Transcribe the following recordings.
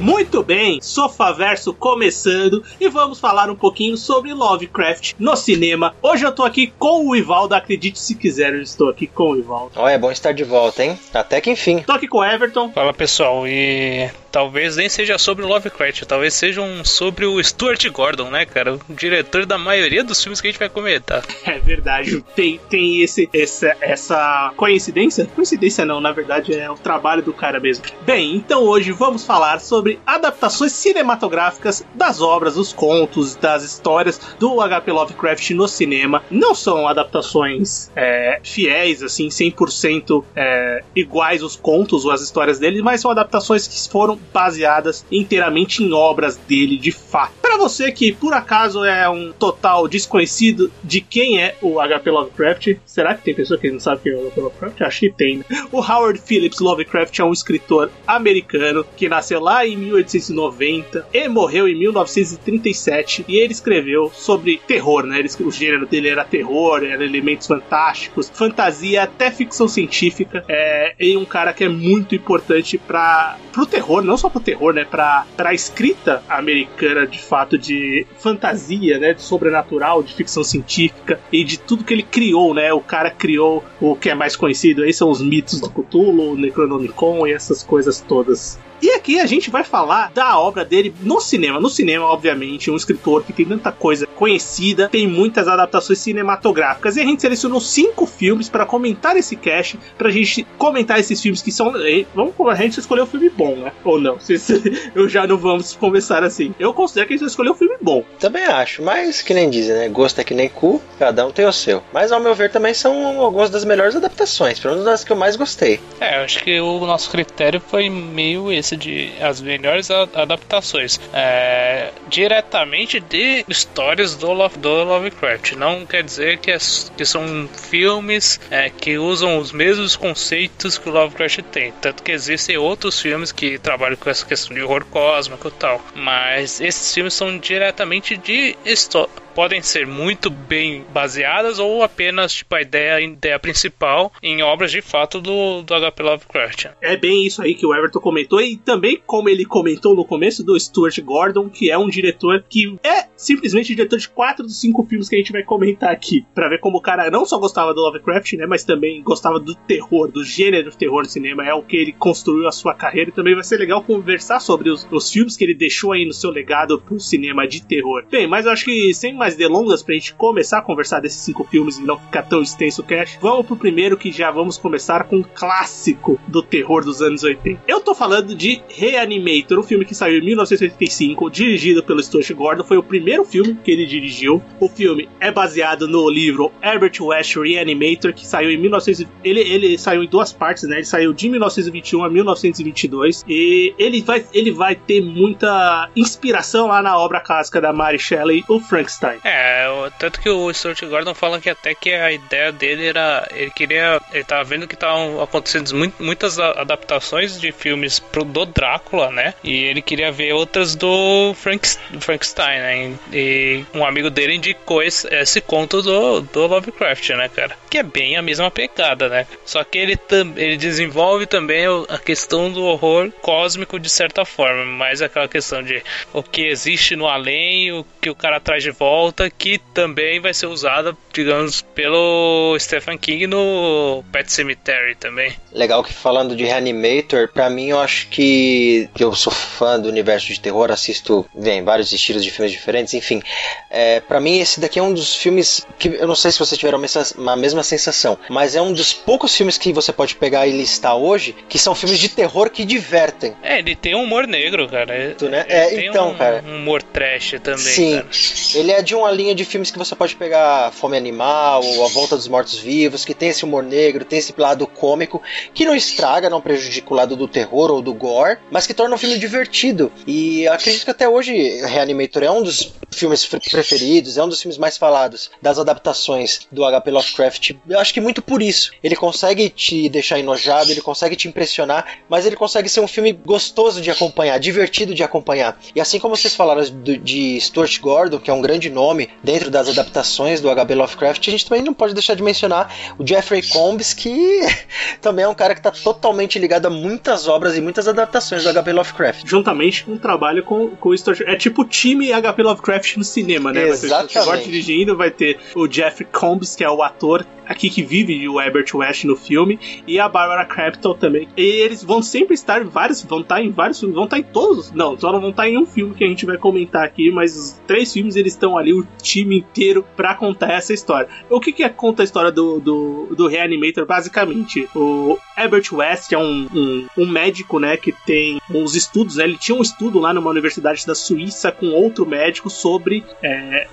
Muito bem, Sofaverso começando e vamos falar um pouquinho sobre Lovecraft no cinema. Hoje eu tô aqui com o Ivaldo, acredite se quiser, eu estou aqui com o Ivaldo. Ó, é bom estar de volta, hein? Até que enfim. Tô aqui com o Everton. Fala pessoal, e talvez nem seja sobre o Lovecraft, talvez seja um sobre o Stuart Gordon, né, cara? O diretor da maioria dos filmes que a gente vai comentar. É verdade, tem, tem esse, essa, essa coincidência? Coincidência não, na verdade é o trabalho do cara mesmo. Bem, então hoje vamos falar sobre adaptações cinematográficas das obras, dos contos, das histórias do H.P. Lovecraft no cinema. Não são adaptações é, fiéis, assim, 100% é, iguais os contos ou as histórias dele, mas são adaptações que foram baseadas inteiramente em obras dele de fato. Para você que por acaso é um total desconhecido de quem é o H.P. Lovecraft, será que tem pessoa que não sabe quem é o H.P. Lovecraft? Acho que tem. Né? O Howard Phillips Lovecraft é um escritor americano que nasceu lá em 1890 e morreu em 1937 e ele escreveu sobre terror, né? Ele, o gênero dele era terror, era elementos fantásticos, fantasia, até ficção científica. É, e um cara que é muito importante para pro terror, não só pro terror, né? Pra, pra escrita americana, de fato, de fantasia, né? De sobrenatural, de ficção científica e de tudo que ele criou, né? O cara criou o que é mais conhecido aí são os mitos do Cthulhu, o Necronomicon e essas coisas todas. E aqui a gente vai falar da obra dele no cinema. No cinema, obviamente, um escritor que tem tanta coisa conhecida, tem muitas adaptações cinematográficas. E a gente selecionou cinco filmes para comentar esse cast, pra gente comentar esses filmes que são. Vamos a gente escolheu um filme bom, né? Ou não? Eu já não vamos começar assim. Eu considero que a gente escolheu um filme bom. Também acho, mas que nem dizem, né? Gosto é que nem cu, cada um tem o seu. Mas ao meu ver também são algumas das melhores adaptações, pelo menos das que eu mais gostei. É, eu acho que o nosso critério foi meio esse de as melhores adaptações é, diretamente de histórias do, Love, do Lovecraft. Não quer dizer que, é, que são filmes é, que usam os mesmos conceitos que o Lovecraft tem. Tanto que existem outros filmes que trabalham com essa questão de horror cósmico e tal. Mas esses filmes são diretamente de história podem ser muito bem baseadas ou apenas tipo a ideia, a ideia principal em obras de fato do, do H.P. Lovecraft. É bem isso aí que o Everton comentou e também como ele comentou no começo do Stuart Gordon, que é um diretor que é simplesmente diretor de quatro dos cinco filmes que a gente vai comentar aqui, para ver como o cara não só gostava do Lovecraft, né, mas também gostava do terror, do gênero de terror no cinema, é o que ele construiu a sua carreira e também vai ser legal conversar sobre os, os filmes que ele deixou aí no seu legado pro cinema de terror. Bem, mas eu acho que sem mais delongas pra gente começar a conversar desses cinco filmes e não ficar tão extenso o cast, vamos pro primeiro que já vamos começar com um clássico do terror dos anos 80. Eu tô falando de Reanimator, um filme que saiu em 1985, dirigido pelo Stuart Gordon, foi o primeiro filme que ele dirigiu. O filme é baseado no livro Herbert West Reanimator, que saiu em 1900, ele, ele saiu em duas partes, né? Ele saiu de 1921 a 1922 e ele vai, ele vai ter muita inspiração lá na obra clássica da Mary Shelley, o Frankenstein. É, tanto que o Stuart Gordon fala que até que a ideia dele era. Ele queria. Ele tava vendo que estavam acontecendo muitas adaptações de filmes pro, do Drácula, né? E ele queria ver outras do Frank, Frankenstein, né? E um amigo dele indicou esse, esse conto do, do Lovecraft, né, cara? Que é bem a mesma pegada, né? Só que ele, ele desenvolve também a questão do horror cósmico de certa forma, mais aquela questão de o que existe no além, o que o cara traz de volta volta que também vai ser usada, digamos, pelo Stephen King no Pet Cemetery também. Legal que falando de Reanimator, para mim eu acho que, que eu sou fã do universo de terror, assisto, vem vários estilos de filmes diferentes, enfim. É, para mim esse daqui é um dos filmes que eu não sei se vocês tiveram a mesma, a mesma sensação, mas é um dos poucos filmes que você pode pegar e listar hoje que são filmes de terror que divertem. É, ele tem um humor negro, cara. Tu, né? É, então, um, cara. Um humor trash também, Sim. cara. Ele é de uma linha de filmes que você pode pegar Fome Animal, ou A Volta dos Mortos-Vivos, que tem esse humor negro, tem esse lado cômico, que não estraga, não prejudica o lado do terror ou do gore, mas que torna o filme divertido. E acredito que até hoje Reanimator é um dos filmes preferidos, é um dos filmes mais falados das adaptações do HP Lovecraft. Eu acho que muito por isso. Ele consegue te deixar enojado, ele consegue te impressionar, mas ele consegue ser um filme gostoso de acompanhar, divertido de acompanhar. E assim como vocês falaram de Stuart Gordon, que é um grande nome dentro das adaptações do HP Lovecraft, a gente também não pode deixar de mencionar o Jeffrey Combs, que também é um cara que está totalmente ligado a muitas obras e muitas adaptações do HP Lovecraft. Juntamente com um trabalho com, com o Stuart. É tipo o time HP Lovecraft no cinema, né? Exatamente. Vai ter o Stuart dirigindo, vai ter o Jeffrey Combs, que é o ator aqui que vive o Herbert West no filme, e a Barbara Crampton também. E eles vão sempre estar vários, vão estar em vários filmes, vão estar em todos, não, só não vão estar em um filme que a gente vai comentar aqui, mas os três filmes eles estão ali, o time inteiro, para contar essa história. O que que é, conta a história do, do, do Reanimator, basicamente? O Herbert West é um, um, um médico, né, que tem uns estudos, né, ele tinha um estudo lá numa universidade da Suíça com outro médico sobre é,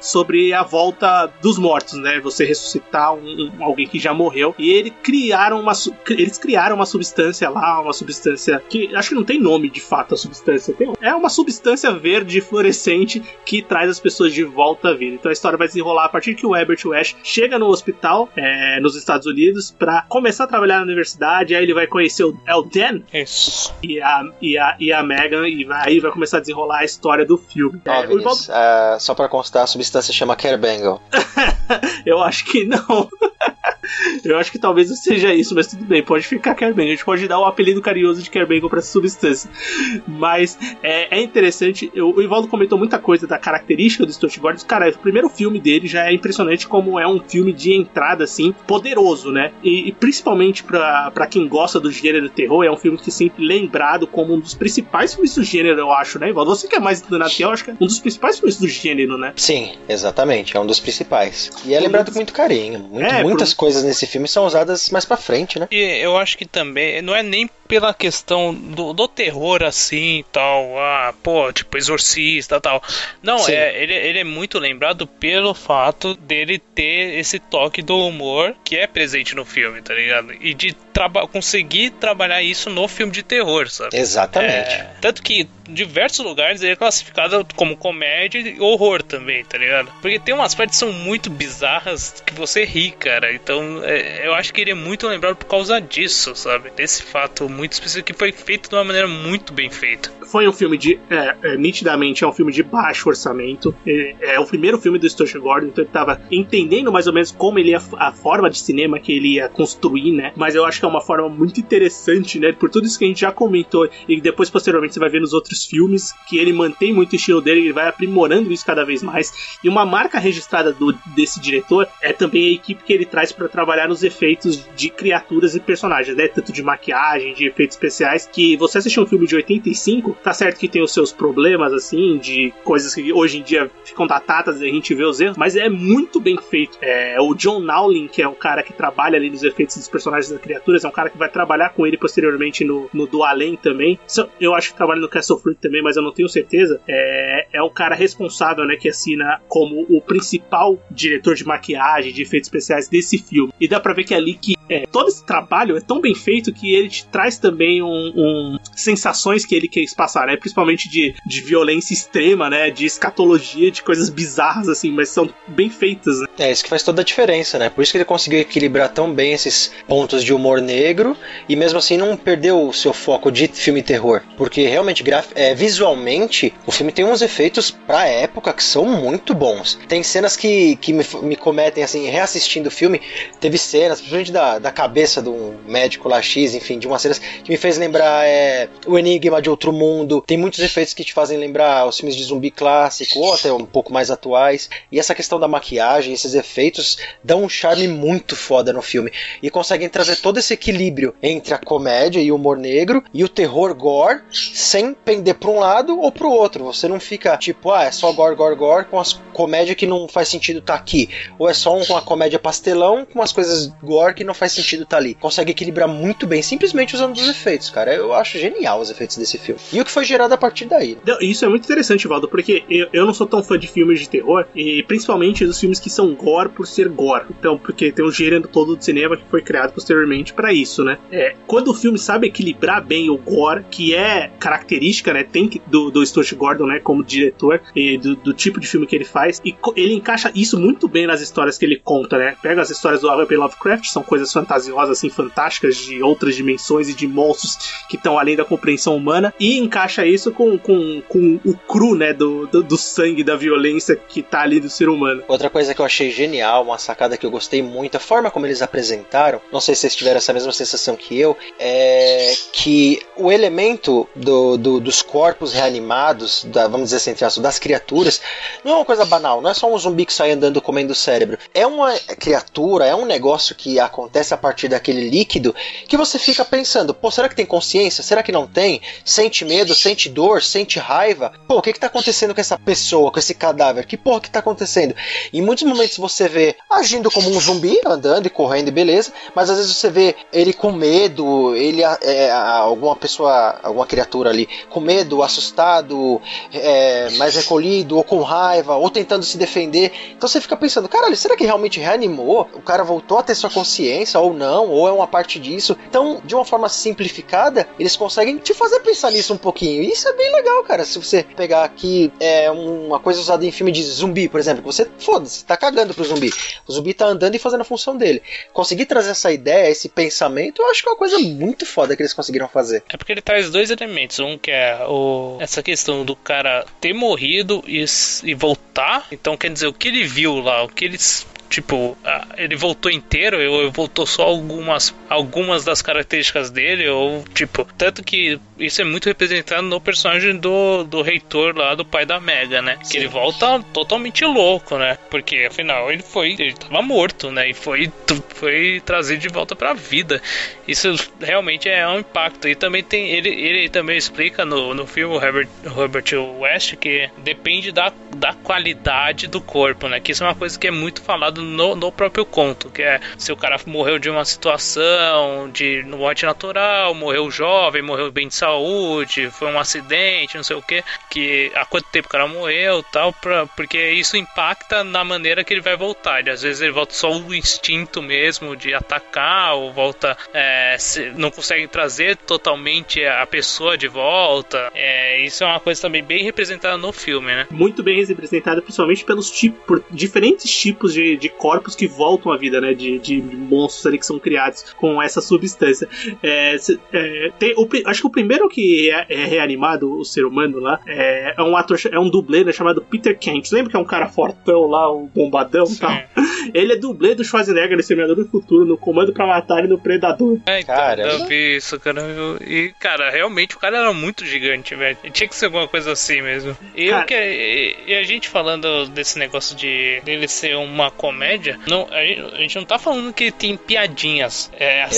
sobre a volta dos mortos, né? Você ressuscitar um, um, alguém que já morreu. E ele criaram uma, eles criaram uma substância lá, uma substância que acho que não tem nome de fato a substância. Tem, é uma substância verde fluorescente que traz as pessoas de volta à vida. Então a história vai desenrolar a partir que o Herbert West chega no hospital é, nos Estados Unidos para começar a trabalhar na universidade. Aí ele vai conhecer o Elden Isso. E a, e a, e a Megan. E vai, aí vai começar a desenrolar a história do filme. Oh, é, Vinícius, uh, só para constar, a substância chama Kerbangle. Eu acho que não. Eu acho que talvez seja isso, mas tudo bem, pode ficar Kerbengal. A gente pode dar o um apelido carinhoso de Kerbengal para essa substância. Mas é, é interessante, eu, o Ivaldo comentou muita coisa da característica do Stuart Gordon. Cara, o primeiro filme dele já é impressionante como é um filme de entrada, assim, poderoso, né? E, e principalmente para quem gosta do gênero terror, é um filme que é sempre lembrado como um dos principais filmes do gênero, eu acho, né, Ivaldo? Você que é mais do eu acho que é um dos principais filmes do gênero, né? Sim, exatamente, é um dos principais. E é lembrado com muito carinho. Muito, é, muitas por... coisas nesse filme são usadas mais pra frente, né? E eu acho que também não é nem pela questão do, do terror assim tal, ah, pô, tipo exorcista tal. Não, é, ele, ele é muito lembrado pelo fato dele ter esse toque do humor que é presente no filme, tá ligado? E de traba conseguir trabalhar isso no filme de terror, sabe? Exatamente. É, tanto que em diversos lugares ele é classificado como comédia e horror também, tá ligado? Porque tem umas partes que são muito bizarras que você ri, cara. Então é, eu acho que ele é muito lembrado por causa disso, sabe? Desse fato muito específico que foi feito de uma maneira muito bem feita. Foi um filme de. É, é, nitidamente é um filme de baixo orçamento. É, é, o primeiro filme do Stuart Gordon, então ele tava entendendo mais ou menos como ele ia. a forma de cinema que ele ia construir, né? Mas eu acho que é uma forma muito interessante, né? Por tudo isso que a gente já comentou e depois posteriormente você vai ver nos outros filmes que ele mantém muito o estilo dele, ele vai aprimorando isso cada vez mais. E uma marca registrada do, desse diretor é também a equipe que ele traz para trabalhar nos efeitos de criaturas e personagens, né? Tanto de maquiagem, de efeitos especiais, que você assistir um filme de 85, tá certo que tem os seus problemas, assim, de coisas que hoje em dia ficam datadas e a gente vê os erros, mas é muito bem feito. É, o John Nowlin, que é o cara que trabalha ali nos efeitos dos personagens das criaturas, é um cara que vai trabalhar com ele posteriormente no, no Do Além também. Eu acho que trabalha no Castle Freak também, mas eu não tenho certeza. É, é o cara responsável, né, que assina como o principal diretor de maquiagem, de efeitos especiais desse filme. E dá pra ver que é ali que é, todo esse trabalho é tão bem feito que ele te traz também um, um sensações que ele quis passar, né? Principalmente de, de violência extrema, né? De escatologia, de coisas bizarras, assim, mas são bem feitas, né? É, isso que faz toda a diferença, né? Por isso que ele conseguiu equilibrar tão bem esses pontos de humor negro e mesmo assim não perdeu o seu foco de filme terror. Porque realmente, é, visualmente, o filme tem uns efeitos pra época que são muito bons. Tem cenas que, que me, me cometem, assim, reassistindo o filme, teve cenas, principalmente da, da, cabeça de um médico lá X, enfim, de umas cenas que me fez lembrar é, o Enigma de Outro Mundo. Tem muitos efeitos que te fazem lembrar os filmes de zumbi clássico, ou até um pouco mais atuais. E essa questão da maquiagem, esses efeitos, dão um charme muito foda no filme. E conseguem trazer todo esse equilíbrio entre a comédia e o humor negro e o terror gore, sem pender para um lado ou para o outro. Você não fica tipo, ah, é só gore, gore, gore, com as comédia que não faz sentido estar tá aqui. Ou é só uma comédia pastelão com umas coisas gore que não faz faz sentido estar tá ali. Consegue equilibrar muito bem, simplesmente usando os efeitos, cara. Eu acho genial os efeitos desse filme. E o que foi gerado a partir daí. Isso é muito interessante, Valdo, porque eu, eu não sou tão fã de filmes de terror, e principalmente dos filmes que são gore por ser gore. Então, porque tem um gênero todo de cinema que foi criado posteriormente para isso, né? É, quando o filme sabe equilibrar bem o gore, que é característica, né, tem que- do, do Stuart Gordon, né, como diretor, e do, do tipo de filme que ele faz, e ele encaixa isso muito bem nas histórias que ele conta, né? Pega as histórias do H.P. Lovecraft, são coisas fantasiosas, assim, fantásticas, de outras dimensões e de monstros que estão além da compreensão humana, e encaixa isso com, com, com o cru, né, do, do, do sangue, da violência que tá ali do ser humano. Outra coisa que eu achei genial, uma sacada que eu gostei muito, a forma como eles apresentaram, não sei se vocês tiveram essa mesma sensação que eu, é que o elemento do, do- dos corpos reanimados, da- vamos dizer assim, aspas, das criaturas, não é uma coisa banal, não é só um zumbi que sai andando comendo o cérebro. É uma criatura, é um negócio que acontece a partir daquele líquido que você fica pensando, pô, será que tem consciência? Será que não tem? Sente medo, sente dor, sente raiva? Pô, o que que tá acontecendo com essa pessoa, com esse cadáver? Que porra que tá acontecendo? Em muitos momentos você vê agindo como um zumbi, andando e correndo e beleza, mas às vezes você vê ele com medo, ele é, alguma pessoa, alguma criatura ali com medo, assustado, é, mais recolhido, ou com raiva, ou tentando se defender. Então você fica pensando, caralho, será que realmente reanimou? O cara voltou a ter sua consciência ou não? Ou é uma parte disso? Então, de uma forma simplificada, eles conseguem te fazer pensar nisso um pouquinho. E isso é bem legal, cara. Se você pegar aqui é uma coisa usada em filme de zumbi, por exemplo, que você foda-se, tá cagando pro zumbi. O zumbi tá andando e fazendo a função dele. Conseguir trazer essa ideia, esse pensamento, eu acho que é uma coisa muito foda que eles conseguiram fazer. É porque ele traz dois elementos. Um que é o, essa questão do cara ter morrido e, e voltar. Então quer dizer, o que ele viu lá, o que ele. Tipo, ele voltou inteiro ou voltou só algumas, algumas das características dele, ou tipo, tanto que isso é muito representado no personagem do, do reitor lá, do pai da Mega, né? Que ele volta totalmente louco, né? Porque afinal ele foi, ele tava morto, né? E foi, foi trazido de volta pra vida. Isso realmente é um impacto. E também tem. Ele, ele também explica no, no filme o Herbert, Herbert West que depende da, da qualidade do corpo, né? Que isso é uma coisa que é muito falado no, no próprio conto. Que é se o cara morreu de uma situação de morte natural, morreu jovem, morreu bem de saúde, foi um acidente, não sei o que, que há quanto tempo o cara morreu tal, pra, porque isso impacta na maneira que ele vai voltar. Ele, às vezes ele volta só o instinto mesmo de atacar, ou volta. é, não consegue trazer totalmente a pessoa de volta. É, isso é uma coisa também bem representada no filme, né? Muito bem representada, principalmente pelos tipos, por diferentes tipos de, de corpos que voltam à vida, né? De, de monstros ali que são criados com essa substância. É, se- é, tem o acho que o primeiro que é, é reanimado, o ser humano lá, é, é um ator, é um dublê né, chamado Peter Kent. Lembra que é um cara fortão lá, o bombadão e tal? Ele é dublê do Schwarzenegger no Exterminador do Futuro, no Comando pra Matar e no Predador. É, então, Caramba. eu vi isso, cara. eu- E, cara, realmente o cara era muito gigante, velho. Tinha que ser alguma coisa assim mesmo. E, eu Cara- que, e, e a gente falando desse negócio de dele ser uma comédia, não, a, gente, não tá falando que tem piadinhas. É a Exatamente.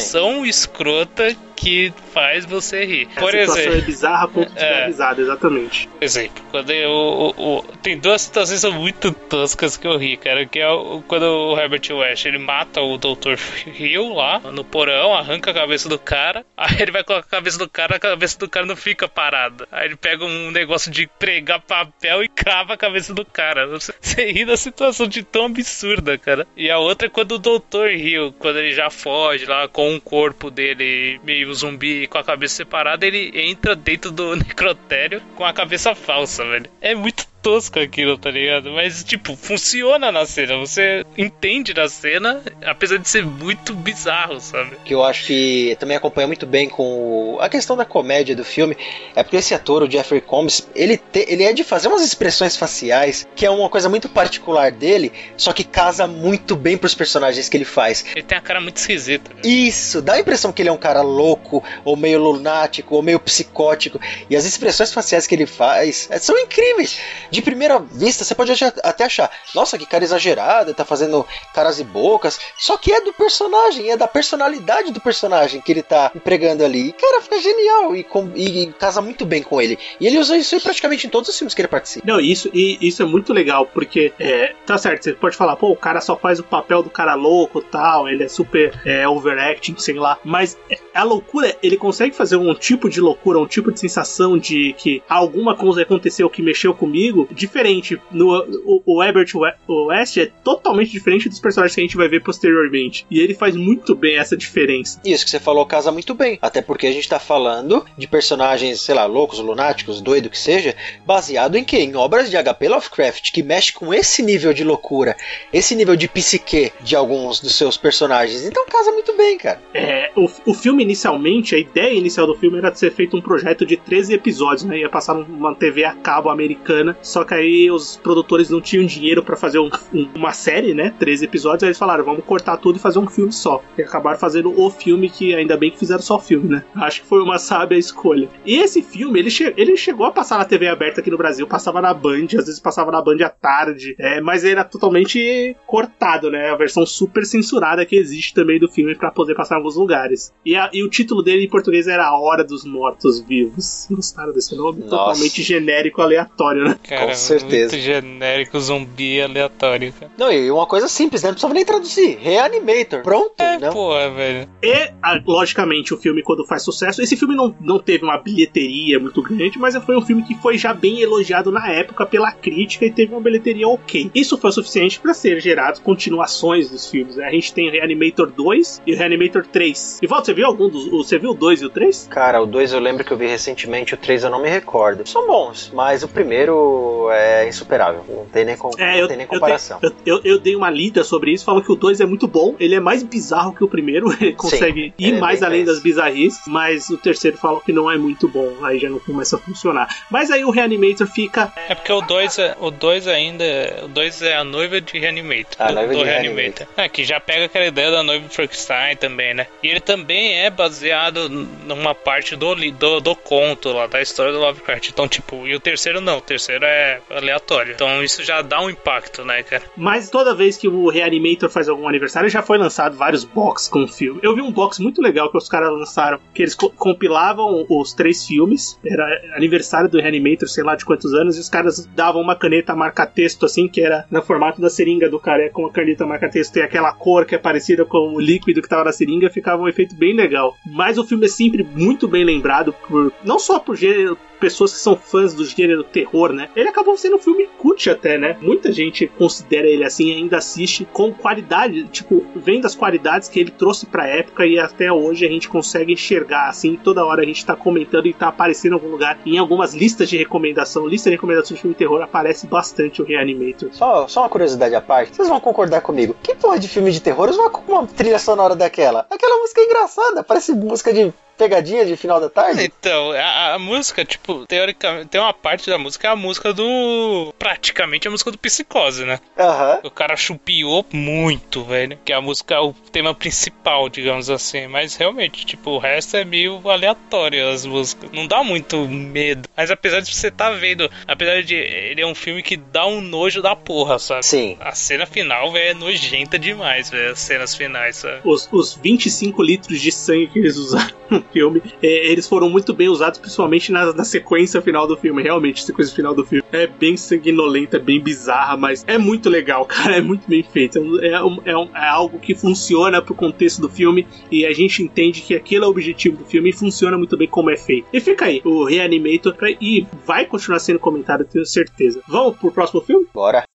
situação escrota que faz você rir. A Por situação exemplo, é bizarra ponto de É. risada, exatamente. por exemplo, quando eu, o- o- tem duas situações muito toscas que eu ri, cara, que é o- quando o Herbert West ele mata o Dr. Hill lá no porão, arranca a cabeça do cara, aí ele vai colocar a cabeça do cara, a cabeça do cara não fica parada. Aí ele pega um negócio de pregar papel e crava a cabeça do cara. Você, você ri da situação de tão absurda, cara. E a outra é quando o Dr. Hill, quando ele já foge lá com o corpo dele meio zumbi com a cabeça separada, ele entra dentro do necrotério com a cabeça falsa, velho. É muito tosco aquilo, tá ligado? Mas, tipo, funciona na cena. Você entende na cena, apesar de ser muito bizarro, sabe? que eu acho que também acompanha muito bem com a questão da comédia do filme, é porque esse ator, o Jeffrey Combs, ele, te- ele é de fazer umas expressões faciais, que é uma coisa muito particular dele, só que casa muito bem pros personagens que ele faz. Ele tem a cara muito esquisita. velho. Isso, dá a impressão que ele é um cara louco, ou meio lunático, ou meio psicótico, e as expressões faciais que ele faz é, são incríveis. De primeira vista, você pode até achar, nossa, que cara exagerado, tá fazendo caras e bocas, só que é do personagem, é da personalidade do personagem que ele tá empregando ali. E, cara, fica genial e, com- e- e casa muito bem com ele. E ele usa isso praticamente em todos os filmes que ele participa. Não, isso, e, isso é muito legal, porque é, tá certo, você pode falar, pô, o cara só faz o papel do cara louco tal, ele é super é, overacting, sei lá, mas é, a loucura, ele consegue fazer um tipo de loucura, um tipo de sensação de que alguma coisa aconteceu que mexeu comigo, diferente. No, o, o Herbert West é totalmente diferente dos personagens que a gente vai ver posteriormente. E ele faz muito bem essa diferença. Isso que você falou casa muito bem. Até porque a gente tá falando de personagens, sei lá, loucos, lunáticos, doido que seja, baseado em quê? Em obras de H.P. Lovecraft, que mexe com esse nível de loucura, esse nível de psique de alguns dos seus personagens. Então casa muito bem, cara. É, o, o filme inicialmente, a ideia inicial do filme era de ser feito um projeto de 13 episódios, né? Ia passar numa TV a cabo americana, só que aí os produtores não tinham dinheiro para fazer um, um, uma série, né? 13 episódios, aí eles falaram, vamos cortar tudo e fazer um filme só. E acabaram fazendo o filme que ainda bem que fizeram só o filme, né? Acho que foi uma sábia escolha. E esse filme, ele, che ele chegou a passar na TV aberta aqui no Brasil, passava na Band, às vezes passava na Band à tarde, é, mas era totalmente cortado, né? A versão super censurada que existe também do filme para poder passar em alguns lugares. E, a, e, o título dele em português era A Hora dos Mortos Vivos. Gostaram desse nome? Nossa. Totalmente genérico, aleatório, né? Cara, Com certeza. Muito genérico, zumbi aleatório, cara. Não, e uma coisa simples, né? Não precisava nem traduzir. Reanimator. Pronto, é, né? Pô, velho. E, logicamente, o filme, quando faz sucesso, esse filme não, não teve uma bilheteria muito grande, mas foi um filme que foi já bem elogiado na época pela crítica e teve uma bilheteria ok. Isso foi o suficiente para ser gerado continuações dos filmes. Né? A gente tem Reanimator 2 e Reanimator 3. E Walter, você viu algum dos. Você viu o 2 e o 3? Cara, o 2 eu lembro que eu vi recentemente, o 3 eu não me recordo. São bons, mas o primeiro é insuperável. Não tem nem, com, é, não eu, tem nem comparação. Eu, eu, eu, dei uma lida sobre isso, falou que o 2 é muito bom, ele é mais bizarro que o primeiro, ele consegue Sim, ir mais além das bizarrices, mas o terceiro fala que não é muito bom, aí já não começa a funcionar. Mas aí o Reanimator fica. É porque o 2 é, o dois ainda. O 2 é a noiva de Reanimator. A noiva do de Reanimator. Reanimator. É, que já pega aquela ideia da noiva de Frankenstein também, né? E ele também é baseado numa parte do, do, do conto lá, da história do Lovecraft. Então, tipo, e o terceiro não, o terceiro é aleatório. Então isso já dá um impacto, né, cara? Mas toda vez que o Reanimator faz algum aniversário, já foi lançado vários box com o filme. Eu vi um box muito legal que os caras lançaram, que eles co compilavam os três filmes. Era aniversário do Reanimator, sei lá de quantos anos, e os caras davam uma caneta marca-texto, assim, que era no formato da seringa do cara, com a caneta marca-texto e aquela cor que é parecida com o líquido que tava na seringa, ficava um efeito bem legal. Mas o filme é sempre muito bem lembrado por não só por gênero, pessoas que são fãs do gênero terror, né? Ele acabou sendo um filme cult até, né? Muita gente considera ele assim ainda assiste com qualidade, tipo, vendo as qualidades que ele trouxe pra época e até hoje a gente consegue enxergar assim, toda hora a gente tá comentando e tá aparecendo em algum lugar, em algumas listas de recomendação, lista de recomendação de filme terror aparece bastante o Reanimator. Só, só uma curiosidade à parte, vocês vão concordar comigo, que porra de filme de terror usa uma, uma trilha sonora daquela? Aquela música é engraçada, parece música de pegadinha de final da tarde? Então, a, a, música, tipo, teoricamente, tem uma parte da música, é a música do. Praticamente a música do Psicose, né? Aham. Uhum. O cara chupiou muito, velho. Que a música é o tema principal, digamos assim. Mas realmente, tipo, o resto é meio aleatório as músicas. Não dá muito medo. Mas apesar de você estar tá vendo, apesar de ele é um filme que dá um nojo da porra, sabe? Sim. A cena final, velho, é nojenta demais, velho. As cenas finais, sabe? Os, os 25 litros de sangue que eles usaram filme, é, eles foram muito bem usados, principalmente na, na, sequência final do filme. Realmente, a sequência final do filme é bem sanguinolenta, bem bizarra, mas é muito legal, cara. É muito bem feito. É, um, é, um, é algo que funciona pro contexto do filme e a gente entende que aquele é o objetivo do filme e funciona muito bem como é feito. E fica aí, o Reanimator, e vai continuar sendo comentado, tenho certeza. Vamos pro próximo filme? Bora.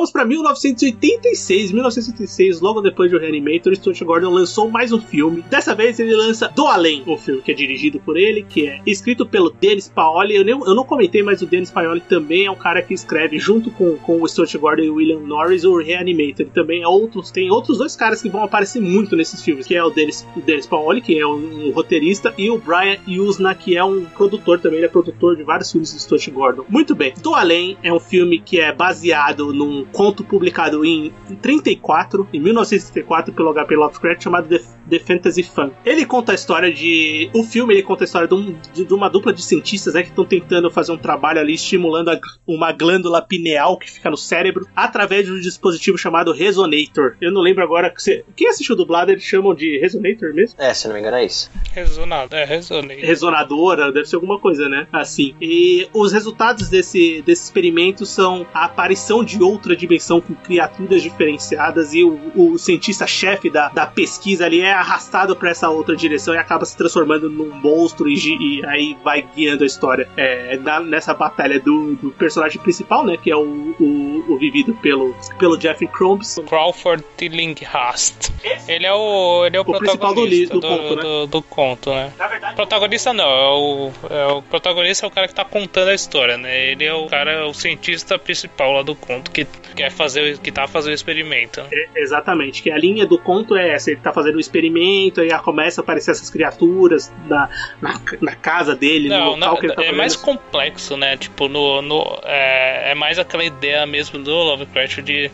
Vamos para 1986. 1986, logo depois de o Reanimator, Stuart Gordon lançou mais um filme. Dessa vez ele lança Do Além, o filme que é dirigido por ele, que é escrito pelo Dennis Paoli. Eu, nem, eu não comentei, mas o Dennis Paoli também é um cara que escreve junto com, com o Stuart Gordon e o William Norris o Reanimator. Ele também é outros, tem outros dois caras que vão aparecer muito nesses filmes, que é o Dennis, o Dennis Paoli, que é um, um roteirista, e o Brian Usna, que é um produtor também, ele é produtor de vários filmes do Stuart Gordon. Muito bem. Do Além é um filme que é baseado num conto publicado em 34, em 1934, pelo H.P. Lovecraft, chamado The, The Fantasy Fun. Ele conta a história de. O filme ele conta a história de, um, de, de uma dupla de cientistas né, que estão tentando fazer um trabalho ali estimulando a, uma glândula pineal que fica no cérebro através de um dispositivo chamado Resonator. Eu não lembro agora. Que você, quem assistiu dublado eles chamam de Resonator mesmo? É, se não me engano é isso. Resonado, é, Resonator. Resonadora, deve ser alguma coisa, né? Assim. E os resultados desse, desse experimento são a aparição de outra dimensão com criaturas diferenciadas e o, o cientista-chefe da, da pesquisa ali é arrastado para essa outra direção e acaba se transformando num monstro e, e aí vai guiando a história. É, na, nessa batalha do, do, personagem principal, né? Que é o, o, o vivido pelo, pelo Jeffrey Combs. Crawford Tillinghast. Ele é o, ele é o, o protagonista do, do, conto, né? do, do conto, né? Na verdade, protagonista não, é o, é o protagonista é o cara que tá contando a história, né? Ele é o cara, o cientista principal lá do conto que quer fazer, que tá fazendo o experimento. É, exatamente, que a linha do conto é essa, ele tá fazendo o experimento, aí começa a aparecer essas criaturas na, na, na casa dele, não, no local não, que ele tá É mais complexo, né? Tipo, no, no, é, é mais aquela ideia mesmo do Lovecraft de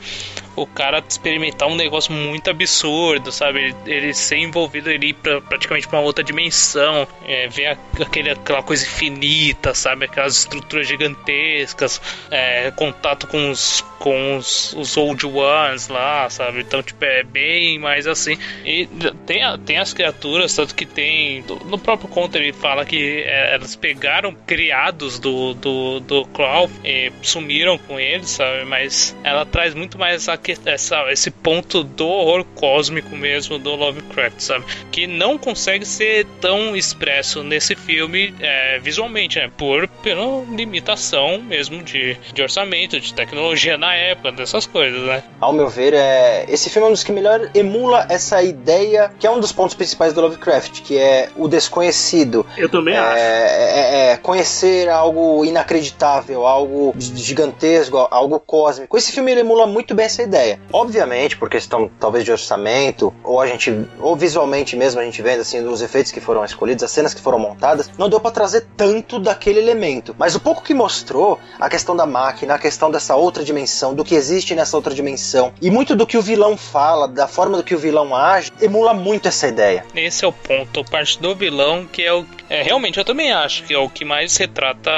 o cara experimentar um negócio muito absurdo, sabe? Ele, ele ser envolvido ali pra, praticamente pra uma outra dimensão, é, ver aquele, aquela coisa infinita, sabe? Aquelas estruturas gigantescas, é, contato com os, com os, os Old Ones lá, sabe? Então, tipo, é bem mais assim. E tem, tem as criaturas, tanto que tem. No próprio conto ele fala que é, elas pegaram criados do, do, do Claw e sumiram com eles, sabe? Mas ela traz muito mais essa essa, esse ponto do horror cósmico mesmo do Lovecraft, sabe? Que não consegue ser tão expresso nesse filme é, visualmente, né? Por pela limitação mesmo de, de orçamento, de tecnologia na época, dessas coisas, né? Ao meu ver, é, esse filme é um dos que melhor emula essa ideia, que é um dos pontos principais do Lovecraft, que é o desconhecido. Eu também é, acho. É, é, conhecer algo inacreditável, algo gigantesco, algo cósmico. Esse filme ele emula muito bem essa ideia ideia. Obviamente, por questão talvez de orçamento, ou a gente, ou visualmente mesmo a gente vendo assim os efeitos que foram escolhidos, as cenas que foram montadas, não deu para trazer tanto daquele elemento. Mas o pouco que mostrou, a questão da máquina, a questão dessa outra dimensão, do que existe nessa outra dimensão, e muito do que o vilão fala, da forma do que o vilão age, emula muito essa ideia. Esse é o ponto, parte do vilão que é o é, realmente eu também acho que é o que mais retrata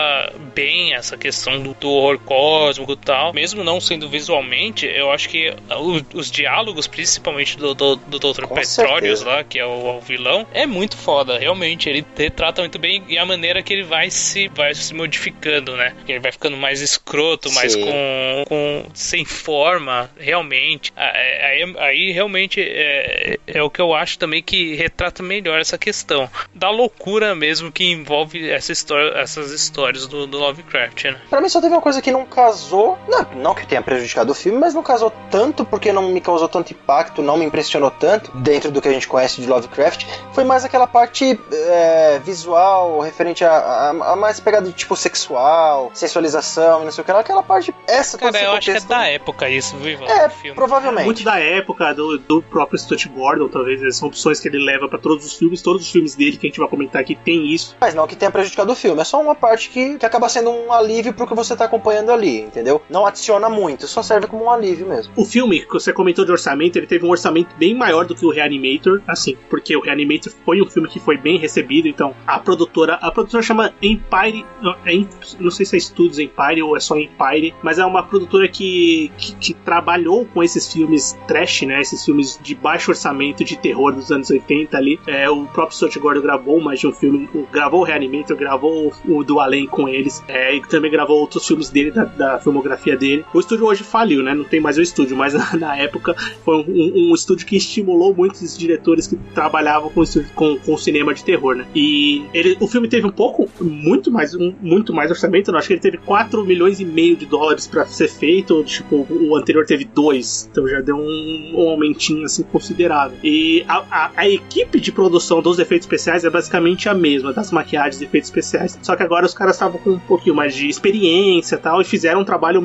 bem essa questão do, do horror cósmico e tal, mesmo não sendo visualmente, eu acho que o, os diálogos, principalmente do, do, do Dr. Petróleos lá, que é o, o, vilão, é muito foda, realmente. Ele retrata muito bem e a maneira que ele vai se, vai se modificando, né? Que ele vai ficando mais escroto, mais com, com. sem forma, realmente. Aí, aí realmente é, é o que eu acho também que retrata melhor essa questão da loucura mesmo que envolve essa história, essas histórias do, do Lovecraft, né? Pra mim só teve uma coisa que não casou, não, não que tenha prejudicado o filme, mas não casou tanto porque não me causou tanto impacto, não me impressionou tanto dentro do que a gente conhece de Lovecraft, foi mais aquela parte é, visual, referente a, a, a, mais pegada de tipo sexual, sensualização e não sei o que lá, aquela parte, essa Cara, eu acho que é da época isso, viu? É, provavelmente. É muito da época do, do próprio Stuart Gordon, talvez, são opções que ele leva para todos os filmes, todos os filmes dele que a gente vai comentar aqui tem isso. Mas não que tenha prejudicado o filme, é só uma parte que, que acaba sendo um alívio pro que você tá acompanhando ali, entendeu? Não adiciona muito, só serve como um alívio mesmo. O filme, que você comentou de orçamento, ele teve um orçamento bem maior do que o Reanimator, assim, porque o Reanimator foi um filme que foi bem recebido, então a produtora, a produtora chama Empire, é, não sei se é Studios Empire ou é só Empire, mas é uma produtora que, que, que trabalhou com esses filmes trash, né, esses filmes de baixo orçamento de terror dos anos 80 ali. É, o próprio Stuart Gordon gravou mais de um filme gravou o Reanimator, gravou o do Além com eles, é, e também gravou outros filmes dele, da, da, filmografia dele. O estúdio hoje faliu, né? Não tem mais o estúdio, mas na, na época foi um, um, um, estúdio que estimulou muitos diretores que trabalhavam com, com, com cinema de terror, né? E ele, o filme teve um pouco, muito mais, um, muito mais orçamento, não, acho que ele teve 4 milhões e meio de dólares para ser feito, tipo, o anterior teve 2, então já deu um, um aumentinho assim considerável. E a, a, a equipe de produção dos efeitos especiais é basicamente a mesma, das maquiagens e efeitos especiais. Só que agora os caras estavam com um pouquinho mais de experiência e tal, e fizeram um trabalho,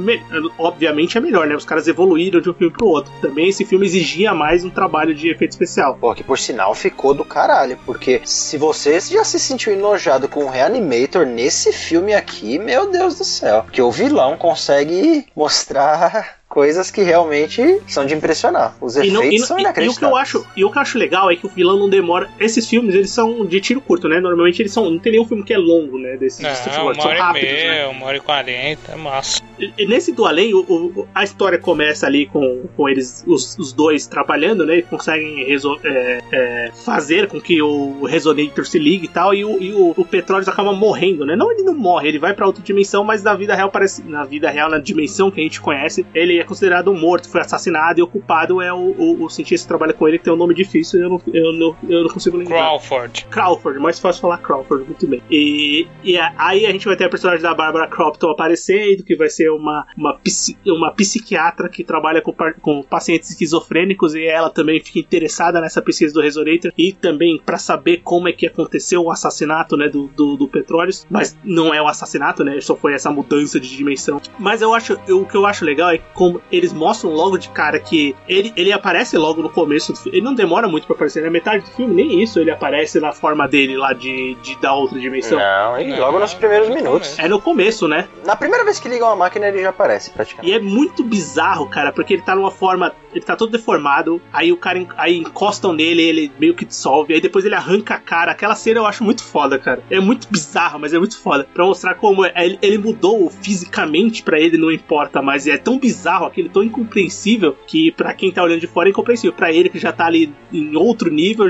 obviamente é melhor, né? Os caras evoluíram de um filme pro outro. Também esse filme exigia mais um trabalho de efeito especial. Pô, que por sinal ficou do caralho, porque se você já se sentiu enojado com o Reanimator nesse filme aqui, meu Deus do céu, que o vilão consegue mostrar coisas que realmente são de impressionar. Os efeitos e não, e, são e, inacreditáveis. E o que eu acho, e o que eu acho legal é que o vilão não demora. Esses filmes, eles são de tiro curto, né? Normalmente eles são. Não tem nenhum filme que é longo, né? Desses Não, Street uma Wars, são hora e meia, né? uma hora e quarenta, é massa. E- e Nesse do além, o- o- a história começa ali com, com eles, os, os dois trabalhando, né? E conseguem resol- é, é, fazer com que o Resonator se ligue e tal. E o, e o, o Petróleos acaba morrendo, né? Não, ele não morre, ele vai pra outra dimensão, mas na vida real parece. Na vida real, na dimensão que a gente conhece, ele é considerado um morto, foi assassinado e o culpado é o, o, o cientista que trabalha com ele, que tem um nome difícil e eu não, eu não, eu não consigo lembrar. Crawford. Crawford, mais fácil falar Crawford, muito bem. E, e aí a gente vai ter a personagem da Barbara Cropton aparecendo, que vai ser uma, uma, uma psiquiatra que trabalha com, com pacientes esquizofrênicos e ela também fica interessada nessa pesquisa do Resonator e também pra saber como é que aconteceu o assassinato né, do, do, do Petróleos, mas não é o assassinato, né? Só foi essa mudança de dimensão. Mas eu acho, eu- o que eu acho legal é como eles mostram logo de cara que ele, ele aparece logo no começo do filme. Ele não demora muito pra aparecer. Na metade do filme, nem isso ele aparece na forma dele lá de, de da outra dimensão. Não, e Não, logo nos primeiros no minutos. começo. É no começo, né? Na primeira vez que ligam a máquina, ele já aparece, praticamente. E é muito bizarro, cara, porque ele tá numa forma. Ele tá todo deformado, aí o cara aí encostam nele, ele meio que dissolve, aí depois ele arranca a cara. Aquela cena eu acho muito foda, cara. É muito bizarro, mas é muito foda. Pra mostrar como é- ele, ele mudou fisicamente pra ele, não importa, mas é tão bizarro, aquele tão incompreensível, que pra quem tá olhando de fora é incompreensível. Pra ele que já tá ali em outro nível,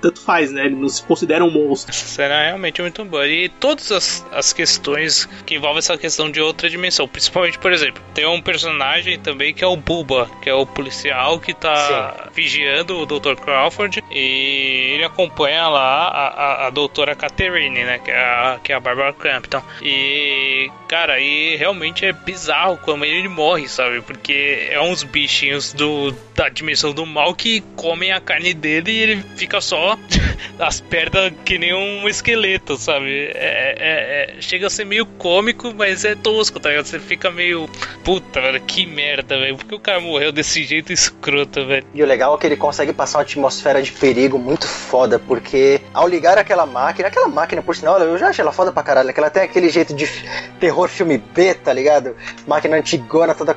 tanto faz, né? Ele não se considera um monstro. É realmente muito boa. E todas as, as questões que envolvem essa questão de outra dimensão. Principalmente, por exemplo, tem um personagem também que é o Buba, que é o policial que tá vigiando o Dr. Crawford. E ele acompanha lá a, a, a doutora Catherine, né? Que é a, que é a Barbara Crampton. E, cara, e realmente é bizarro como ele morre, sabe? Porque é uns bichinhos do, da dimensão do mal que comem a carne dele e ele fica só as pernas que nem um esqueleto, sabe? É, é- é- chega a ser meio cômico, mas é tosco, tá ligado? Você fica meio. Puta, velho, que merda, velho. Por que o cara morreu desse jeito escroto, velho? E o legal é que ele consegue passar uma atmosfera de perigo muito foda, porque ao ligar aquela máquina, aquela máquina, por sinal, eu já achei ela foda pra caralho, que ela tem aquele jeito de terror filme B, tá ligado? Máquina antigona, toda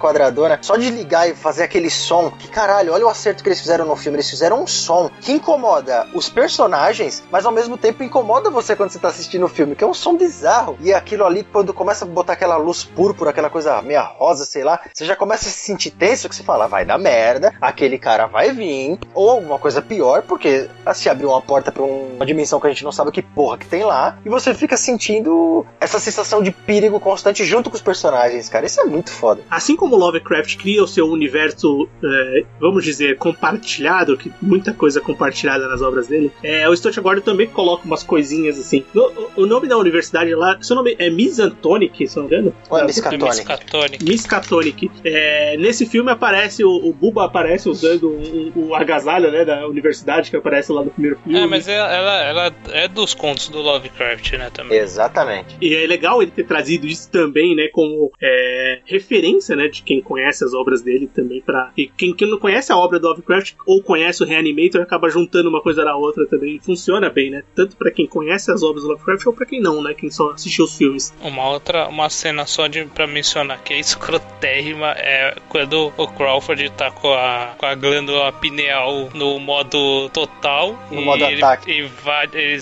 Só de ligar e fazer aquele som, que caralho, olha o acerto que eles fizeram no filme. Eles fizeram um som que incomoda os personagens, mas ao mesmo tempo incomoda você quando você tá assistindo o filme, que é um som bizarro. E aquilo ali, quando começa a botar aquela luz púrpura, aquela coisa meia rosa, sei lá, você já começa a se sentir tenso, que você fala, vai dar merda, aquele cara vai vir, ou alguma coisa pior, porque se abriu uma porta pra um- uma dimensão que a gente não sabe que porra que tem lá, e você fica sentindo essa sensação de perigo constante junto com os personagens, cara. Isso é muito foda. Assim como Lovecraft cria o seu universo, é, vamos dizer, compartilhado, que muita coisa compartilhada nas obras dele, é, o Stuart Gordon também coloca umas coisinhas assim. O, o nome da universidade lá, seu nome é Misantonic, se não me engano? Ou é Miskatonic? Miskatonic. É, nesse filme aparece o, o Buba aparece usando um, um, o agasalho né, da universidade que aparece lá no primeiro filme. É, mas ela, ela, ela é dos contos do Lovecraft, né, também. Exatamente. E é legal ele ter trazido isso também, né, como é, referência, né, de quem conhece as obras dele também para e quem, quem não conhece a obra do Lovecraft ou conhece o Reanimator acaba juntando uma coisa na outra também. Funciona bem, né? Tanto para quem conhece as obras do Lovecraft ou para quem não, né, quem só assistiu os filmes. Uma outra, uma cena só de pra mencionar que é escrotérrima é quando o Crawford tá com a, com a glândula pineal no modo total No e modo ele, ataque. e vai, ele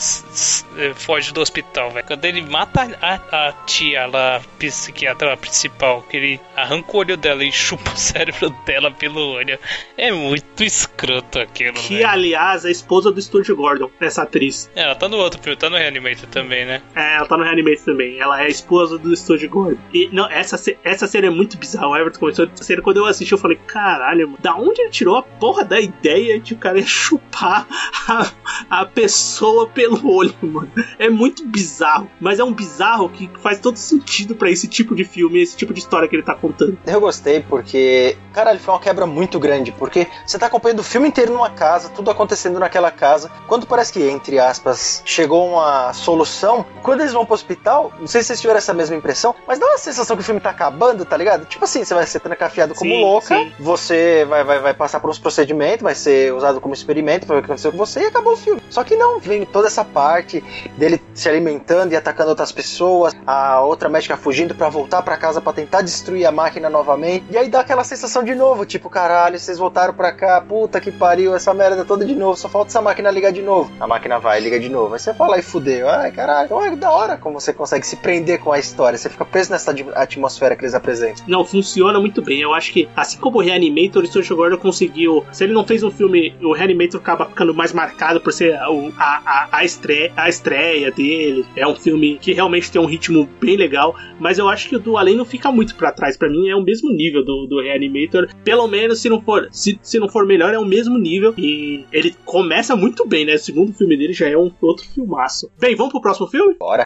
eh, foge do hospital, velho. Quando ele mata a, a tia lá, a psiquiatra principal, que ele arranca o olho dela e chupa o cérebro dela pelo olho, é muito escroto aquilo, Que, velho. aliás, é a esposa do Stuart Gordon, essa atriz. É, ela tá no outro filme, tá no Reanimator também, né? É, ela tá no Reanimator também. Ela é a esposa do Stuart Gordon. E, não, essa, essa cena é muito bizarra. O Everton começou essa cena. Quando eu assisti, eu falei, caralho, mano, da onde ele tirou a porra da ideia de o cara chupar a, a pessoa pelo olho, mano? É muito bizarro. Mas é um bizarro que faz todo sentido pra esse tipo de filme, esse tipo de história que ele tá contando. Eu gostei porque, caralho, foi uma quebra muito grande. Porque você tá acompanhando o filme inteiro numa casa, tudo acontecendo naquela casa. Quando parece que, entre aspas, chegou uma solução, quando eles vão pro hospital, não sei se vocês tiveram essa mesma impressão, mas dá uma sensação que o filme tá acabando, tá ligado? Tipo assim, você vai ser trancafiado como Sim, louca, sim. você vai, vai, vai passar por uns procedimentos, vai ser usado como experimento pra ver o que aconteceu com você e acabou o filme. filme. Só que não, vem toda essa parte dele se alimentando e atacando outras pessoas, a outra médica fugindo para voltar para casa para tentar destruir a máquina novamente. E aí dá aquela sensação de novo, tipo, caralho, vocês voltaram pra cá, puta que pariu, essa merda toda de novo, só falta essa máquina ligar de novo. A máquina vai, liga de novo. Aí você fala e fudeu, ai caralho. Então é da hora como você consegue se prender com a história, você fica preso nessa atmosfera que eles apresentam. Não, funciona muito bem. Eu acho que, assim como o Reanimator, o Stuart Gordon conseguiu. Se ele não fez um filme, o Reanimator acaba ficando mais marcado por ser a, a, a, estreia, a estreia dele. É um filme que realmente tem um ritmo bem legal, mas eu acho que o do Além não fica muito para trás. para mim é o mesmo nível do, do Reanimator. Pelo menos, se não for se, se não for melhor, é o mesmo nível. E ele começa muito bem, né? O segundo filme dele já é um outro filmaço. Bem, vamos pro próximo filme? Bora.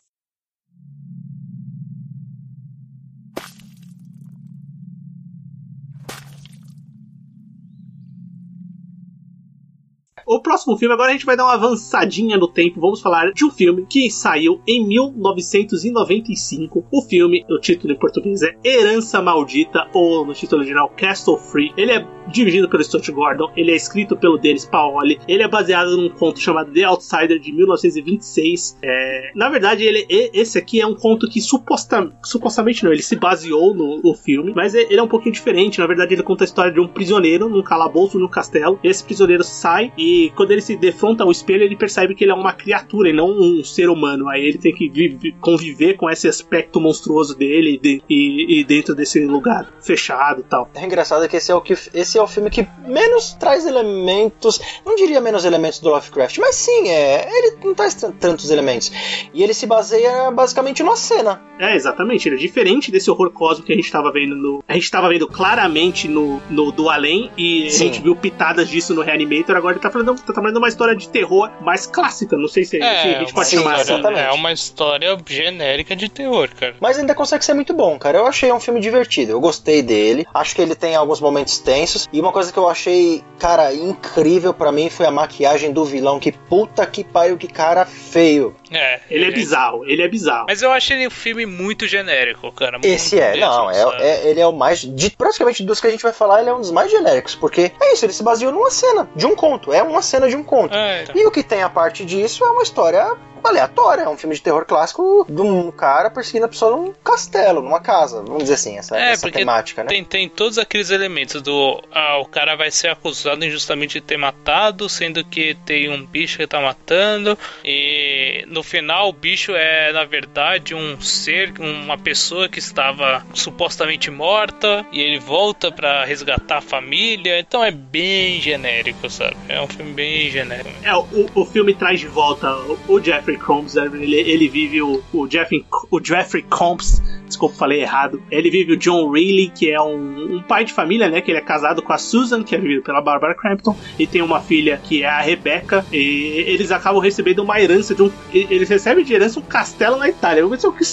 O próximo filme, agora a gente vai dar uma avançadinha no tempo. Vamos falar de um filme que saiu em 1995. O filme, o título em português é Herança Maldita, ou no título original Castle Free. Ele é dirigido pelo Stuart Gordon, ele é escrito pelo Dennis Paoli, ele é baseado num conto chamado The Outsider de 1926. É, na verdade, ele, esse aqui é um conto que suposta, supostamente não, ele se baseou no, no filme, mas ele é um pouquinho diferente. Na verdade, ele conta a história de um prisioneiro num calabouço no castelo. Esse prisioneiro sai e quando ele se defronta ao espelho, ele percebe que ele é uma criatura e não um ser humano. Aí ele tem que viver, conviver com esse aspecto monstruoso dele e, e, e, dentro desse lugar fechado e tal. É engraçado que esse é o que esse é o filme que menos traz elementos, não diria menos elementos do Lovecraft, mas sim, é, ele não traz tantos elementos. E ele se baseia basicamente numa cena. É, exatamente. Ele é diferente desse horror cósmico que a gente estava vendo no. A gente estava vendo claramente no, no Do Além e sim. a gente viu pitadas disso no Reanimator. Agora ele tá falando tá trabalhando uma história de terror mais clássica. Não sei se, é, se a gente pode sim, chamar assim. É uma história genérica de terror, cara. Mas ainda consegue ser muito bom, cara. Eu achei um filme divertido. Eu gostei dele. Acho que ele tem alguns momentos tensos. E uma coisa que eu achei, cara, incrível para mim foi a maquiagem do vilão. Que puta que pariu, que cara feio. É, ele, ele é bizarro, ele é bizarro. Mas eu acho ele um filme muito genérico, cara. Esse é, mesmo, não, é, é, ele é o mais. De, praticamente dos que a gente vai falar, ele é um dos mais genéricos, porque é isso, ele se baseou numa cena de um conto, é uma cena de um conto. É, então. E o que tem a parte disso é uma história aleatória. É um filme de terror clássico de um cara perseguindo a pessoa num castelo, numa casa. Vamos dizer assim, essa, é, essa temática, né? Tem, tem todos aqueles elementos do. Ah, o cara vai ser acusado injustamente de ter matado, sendo que tem um bicho que tá matando. E no final o bicho é, na verdade, um ser, uma pessoa que estava supostamente morta. E ele volta para resgatar a família. Então é bem genérico, sabe? É um filme bem genérico. É, o, o filme traz de volta o Jeffrey Jeffrey Combs, né? ele, ele vive o, o, Jeffrey, o Jeffrey Combs, desculpa, falei errado. Ele vive o John Reilly, que é um, um, pai de família, né? Que ele é casado com a Susan, que é vivida pela Barbara Crampton, e tem uma filha que é a Rebecca. E eles acabam recebendo uma herança de um. Eles recebem de herança um castelo na Itália. Eu pensei, o que?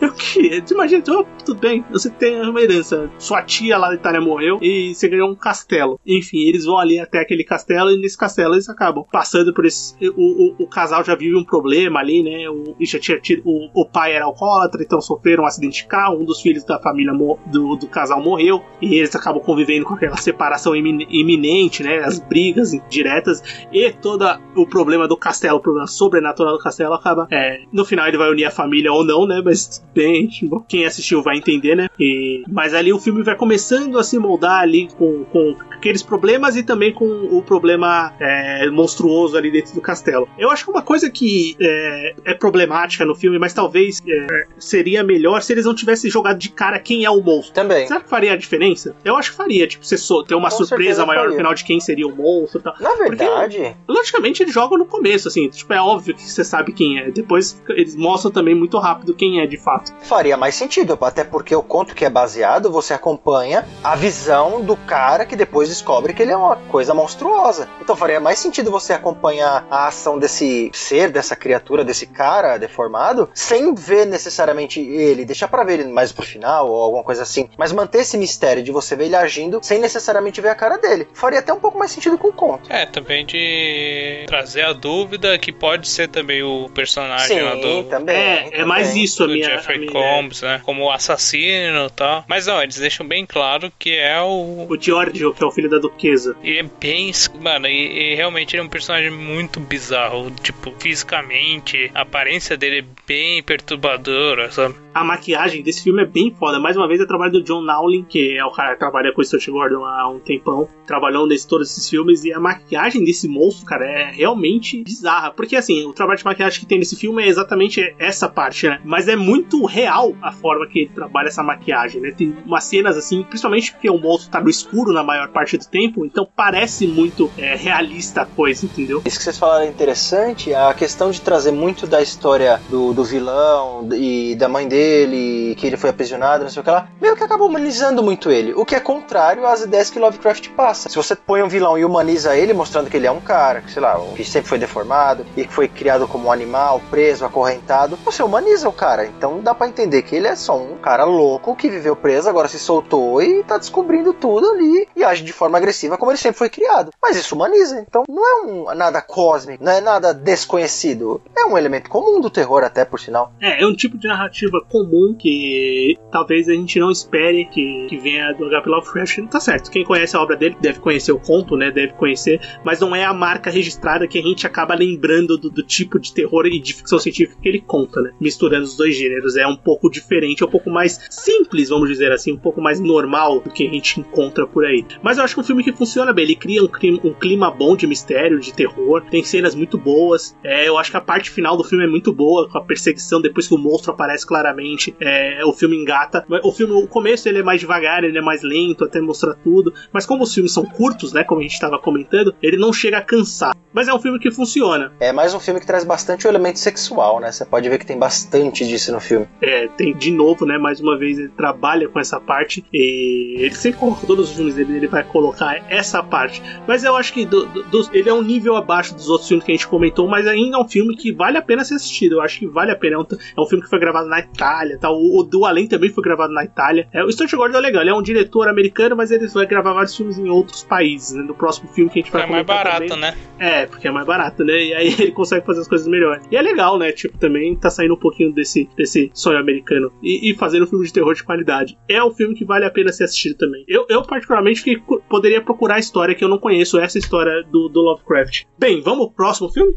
Eu que? Imagina, oh, tudo bem, você tem uma herança. Sua tia lá da Itália morreu e você ganhou um castelo. Enfim, eles vão ali até aquele castelo e nesse castelo eles acabam passando por esse. O, o, o casal já vive um problema ali, né? O, já tinha tido, o, o pai era alcoólatra, então sofreram um acidente de carro, um dos filhos da família do, do casal morreu, e eles acabam convivendo com aquela separação iminente, né? As brigas diretas, e todo o problema do castelo, o problema sobrenatural do castelo acaba. É, no final ele vai unir a família ou não, né? Mas bem, quem assistiu vai entender, né? E, mas ali o filme vai começando a se moldar ali com, com aqueles problemas e também com o problema é, monstruoso ali dentro do castelo. Eu acho que uma coisa que é, é problemática no filme, mas talvez é, seria melhor se eles não tivessem jogado de cara quem é o monstro. Também. Será que faria a diferença? Eu acho que faria, tipo, você so, ter uma com surpresa maior faria. no final de quem seria o monstro e tal. Na verdade. Porque, logicamente, eles jogam no começo, assim, tipo, é óbvio que você sabe quem é. Depois eles mostram também muito rápido quem é de fato. Faria mais sentido, até porque o conto que é baseado, você acompanha a visão do cara que depois descobre que ele é uma coisa monstruosa. Então faria mais sentido você acompanhar a ação desse ser, dessa criatura, desse cara deformado, sem ver necessariamente ele, deixar para ver ele mais pro final ou alguma coisa assim, mas manter esse mistério de você ver ele agindo sem necessariamente ver a cara dele. Faria até um pouco mais sentido com o conto. É, também de trazer a dúvida que pode ser também o, personagem Sim, lá do. também. É, é também. mais isso a do minha. Jeffrey a minha Combs, né? Como o assassino e tal. Mas não, eles deixam bem claro que é o. O Giorgio, que é o filho da duquesa. E é bem. Mano, e, e realmente ele é um personagem muito bizarro. Tipo, fisicamente, a aparência dele é bem perturbadora, sabe? A maquiagem desse filme é bem foda. Mais uma vez é trabalho do John Nowlin, que é o cara que trabalha com o Stuart Gordon há um tempão. Trabalhou nesse todos esses filmes. E a maquiagem desse monstro, cara, é realmente bizarra. Porque assim, o trabalho de maquiagem que tem nesse filme é exatamente essa parte, né? Mas é muito real a forma que ele trabalha essa maquiagem, né? Tem umas cenas assim, principalmente porque o monstro tá no escuro na maior parte do tempo, então parece muito é, realista a coisa, entendeu? Isso que vocês falaram é interessante, a questão de trazer muito da história do, do vilão e da mãe dele, que ele foi aprisionado, não sei o que lá, meio que acaba humanizando muito ele, o que é contrário às ideias que Lovecraft passa. Se você põe um vilão e humaniza ele, mostrando que ele é um cara, que sei lá, que sempre foi deformado e que foi criado como um animal, preso, acorrentado, você humaniza o cara. Então dá para entender que ele é só um cara louco que viveu preso, agora se soltou e tá descobrindo tudo ali e age de forma agressiva como ele sempre foi criado. Mas isso humaniza, então não é um nada cósmico, não é nada desconhecido. É um elemento comum do terror até por sinal. É, é um tipo de narrativa comum que talvez a gente não espere que, que venha do H.P. Lovecraft. Tá certo, quem conhece a obra dele deve conhecer o conto, né? Deve conhecer, mas não é a marca registrada que a gente acaba lembrando do, do tipo de terror e de ficção científica que ele conta, né? Misturando os dois gêneros. É um pouco diferente, é um pouco mais simples, vamos dizer assim, um pouco mais normal do que a gente encontra por aí. Mas eu acho que é um filme que funciona bem. Ele cria um clima, um clima bom de mistério, de terror. Tem cenas muito boas. É, eu acho que a parte final do filme é muito boa, com a perseguição depois que o monstro aparece claramente. É, o filme engata. O filme, o começo ele é mais devagar, ele é mais lento até mostrar tudo. Mas como os filmes são curtos, né, como a gente estava comentando, ele não chega a cansar. Mas é um filme que funciona. É mais um filme que traz bastante o elemento sexual, né? Você pode ver que tem bastante disso no filme. É, tem de novo, né? Mais uma vez ele trabalha com essa parte e ele sempre coloca todos os filmes dele, ele vai colocar essa parte. Mas eu acho que do, do, do, ele é um nível abaixo dos outros filmes que a gente comentou, mas ainda é um filme que vale a pena ser assistido. Eu acho que vale a pena. É um, é um filme que foi gravado na Itália, tá? O, o do Além também foi gravado na Itália. É, o Stuart Gordon é legal, ele é um diretor americano, mas ele vai gravar vários filmes em outros países. Né? No próximo filme que a gente vai É mais barato, também. né? É, porque é mais barato, né? E aí ele consegue fazer as coisas melhores. E é legal, né? Tipo, também tá saindo um pouquinho desse, desse sonho americano e, e fazendo um filme de terror de qualidade. É um filme que vale a pena ser assistido também. Eu, eu particularmente, fiquei, poderia procurar a história que eu não conheço, essa história do, do Lovecraft. Bem, vamos pro próximo filme?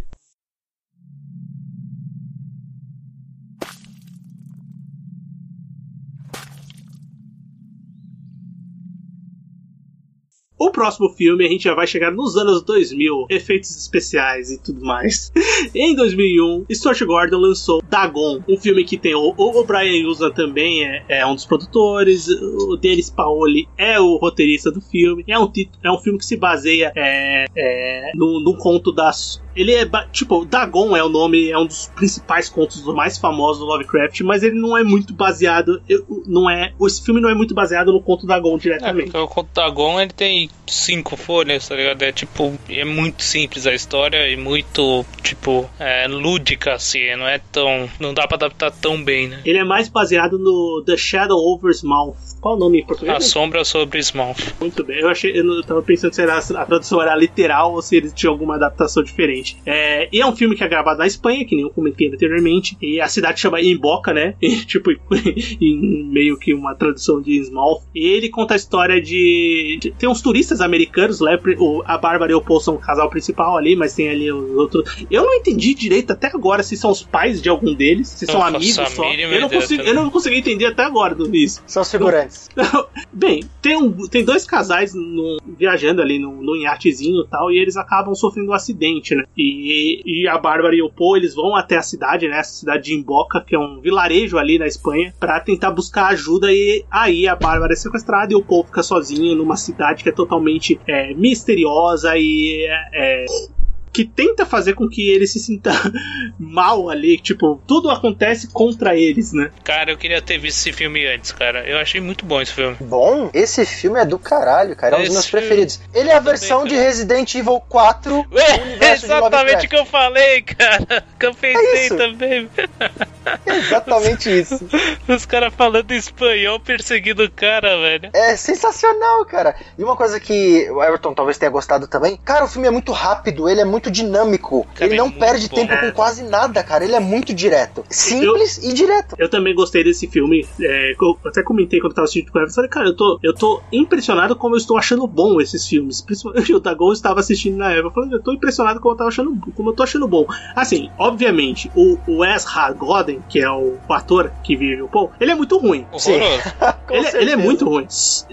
O próximo filme a gente já vai chegar nos anos 2000, efeitos especiais e tudo mais. em 2001, Stuart Gordon lançou Dagon, um filme que tem o, o Brian Usa também é, é, um dos produtores, o Dennis Paoli é o roteirista do filme. É um, é um filme que se baseia é, é, conto das ele é tipo, Dagon é o nome, é um dos principais contos mais famosos do Lovecraft, mas ele não é muito baseado, não é, esse filme não é muito baseado no conto Dagon diretamente. É, o conto Dagon ele tem cinco folhas, tá ligado? É tipo, é muito simples a história e muito, tipo, é, lúdica assim, não é tão, não dá para adaptar tão bem, né? Ele é mais baseado no The Shadow Over Mouth. Qual o nome em português? A Sombra sobre Smouth. Muito bem. Eu achei, eu tava pensando se era, a tradução era literal ou se ele tinha alguma adaptação diferente. É, e é um filme que é gravado na Espanha, que nem eu comentei anteriormente. E a cidade chama Emboca, né? E, tipo, em meio que uma tradução de Smouth. E ele conta a história de. de tem uns turistas americanos, né? O, a Bárbara e o Paul são o casal principal ali, mas tem ali os outros. Eu não entendi direito até agora se são os pais de algum deles, se são amigos só. Eu não, consigo, eu não consegui entender até agora do isso. São os figurantes. Bem, tem, um, tem dois casais no- viajando ali no, no iatezinho e tal, e eles acabam sofrendo um acidente, né? E, e a Bárbara e o Paul, eles vão até a cidade, né? Essa cidade de Imboca, que é um vilarejo ali na Espanha, pra tentar buscar ajuda. E aí a Bárbara é sequestrada e o Paul fica sozinho numa cidade que é totalmente é, misteriosa e é, é, que tenta fazer com que ele se sinta mal ali, tipo, tudo acontece contra eles, né? Cara, eu queria ter visto esse filme antes, cara. Eu achei muito bom esse filme. Bom, esse filme é do caralho, cara. É um dos meus preferidos. Ele é a Também, versão de. Resident Evil 4 do É exatamente o que eu falei, cara. Que eu pensei isso. também. É exatamente isso. Os caras falando espanhol perseguindo o cara, velho. É sensacional, cara. E uma coisa que o Everton talvez tenha gostado também, cara, o filme é muito rápido, ele é muito muito dinâmico. Cara, ele é não muito perde bom. tempo com quase nada, cara. Ele é muito direto. Simples e direto. Eu também gostei desse filme. É, eu até comentei quando eu tava assistindo com o Everton. Falei, cara, eu tô, eu tô impressionado como eu estou achando bom esses filmes. Principalmente o Dagon estava assistindo na época. Eu falei, eu tô impressionado como eu, tava achando, como eu tô achando bom. Assim, obviamente, o, o Ezra Godden, que é o, o ator que vive o Paul, ele é muito ruim. Sim. Ele, ele é muito ruim.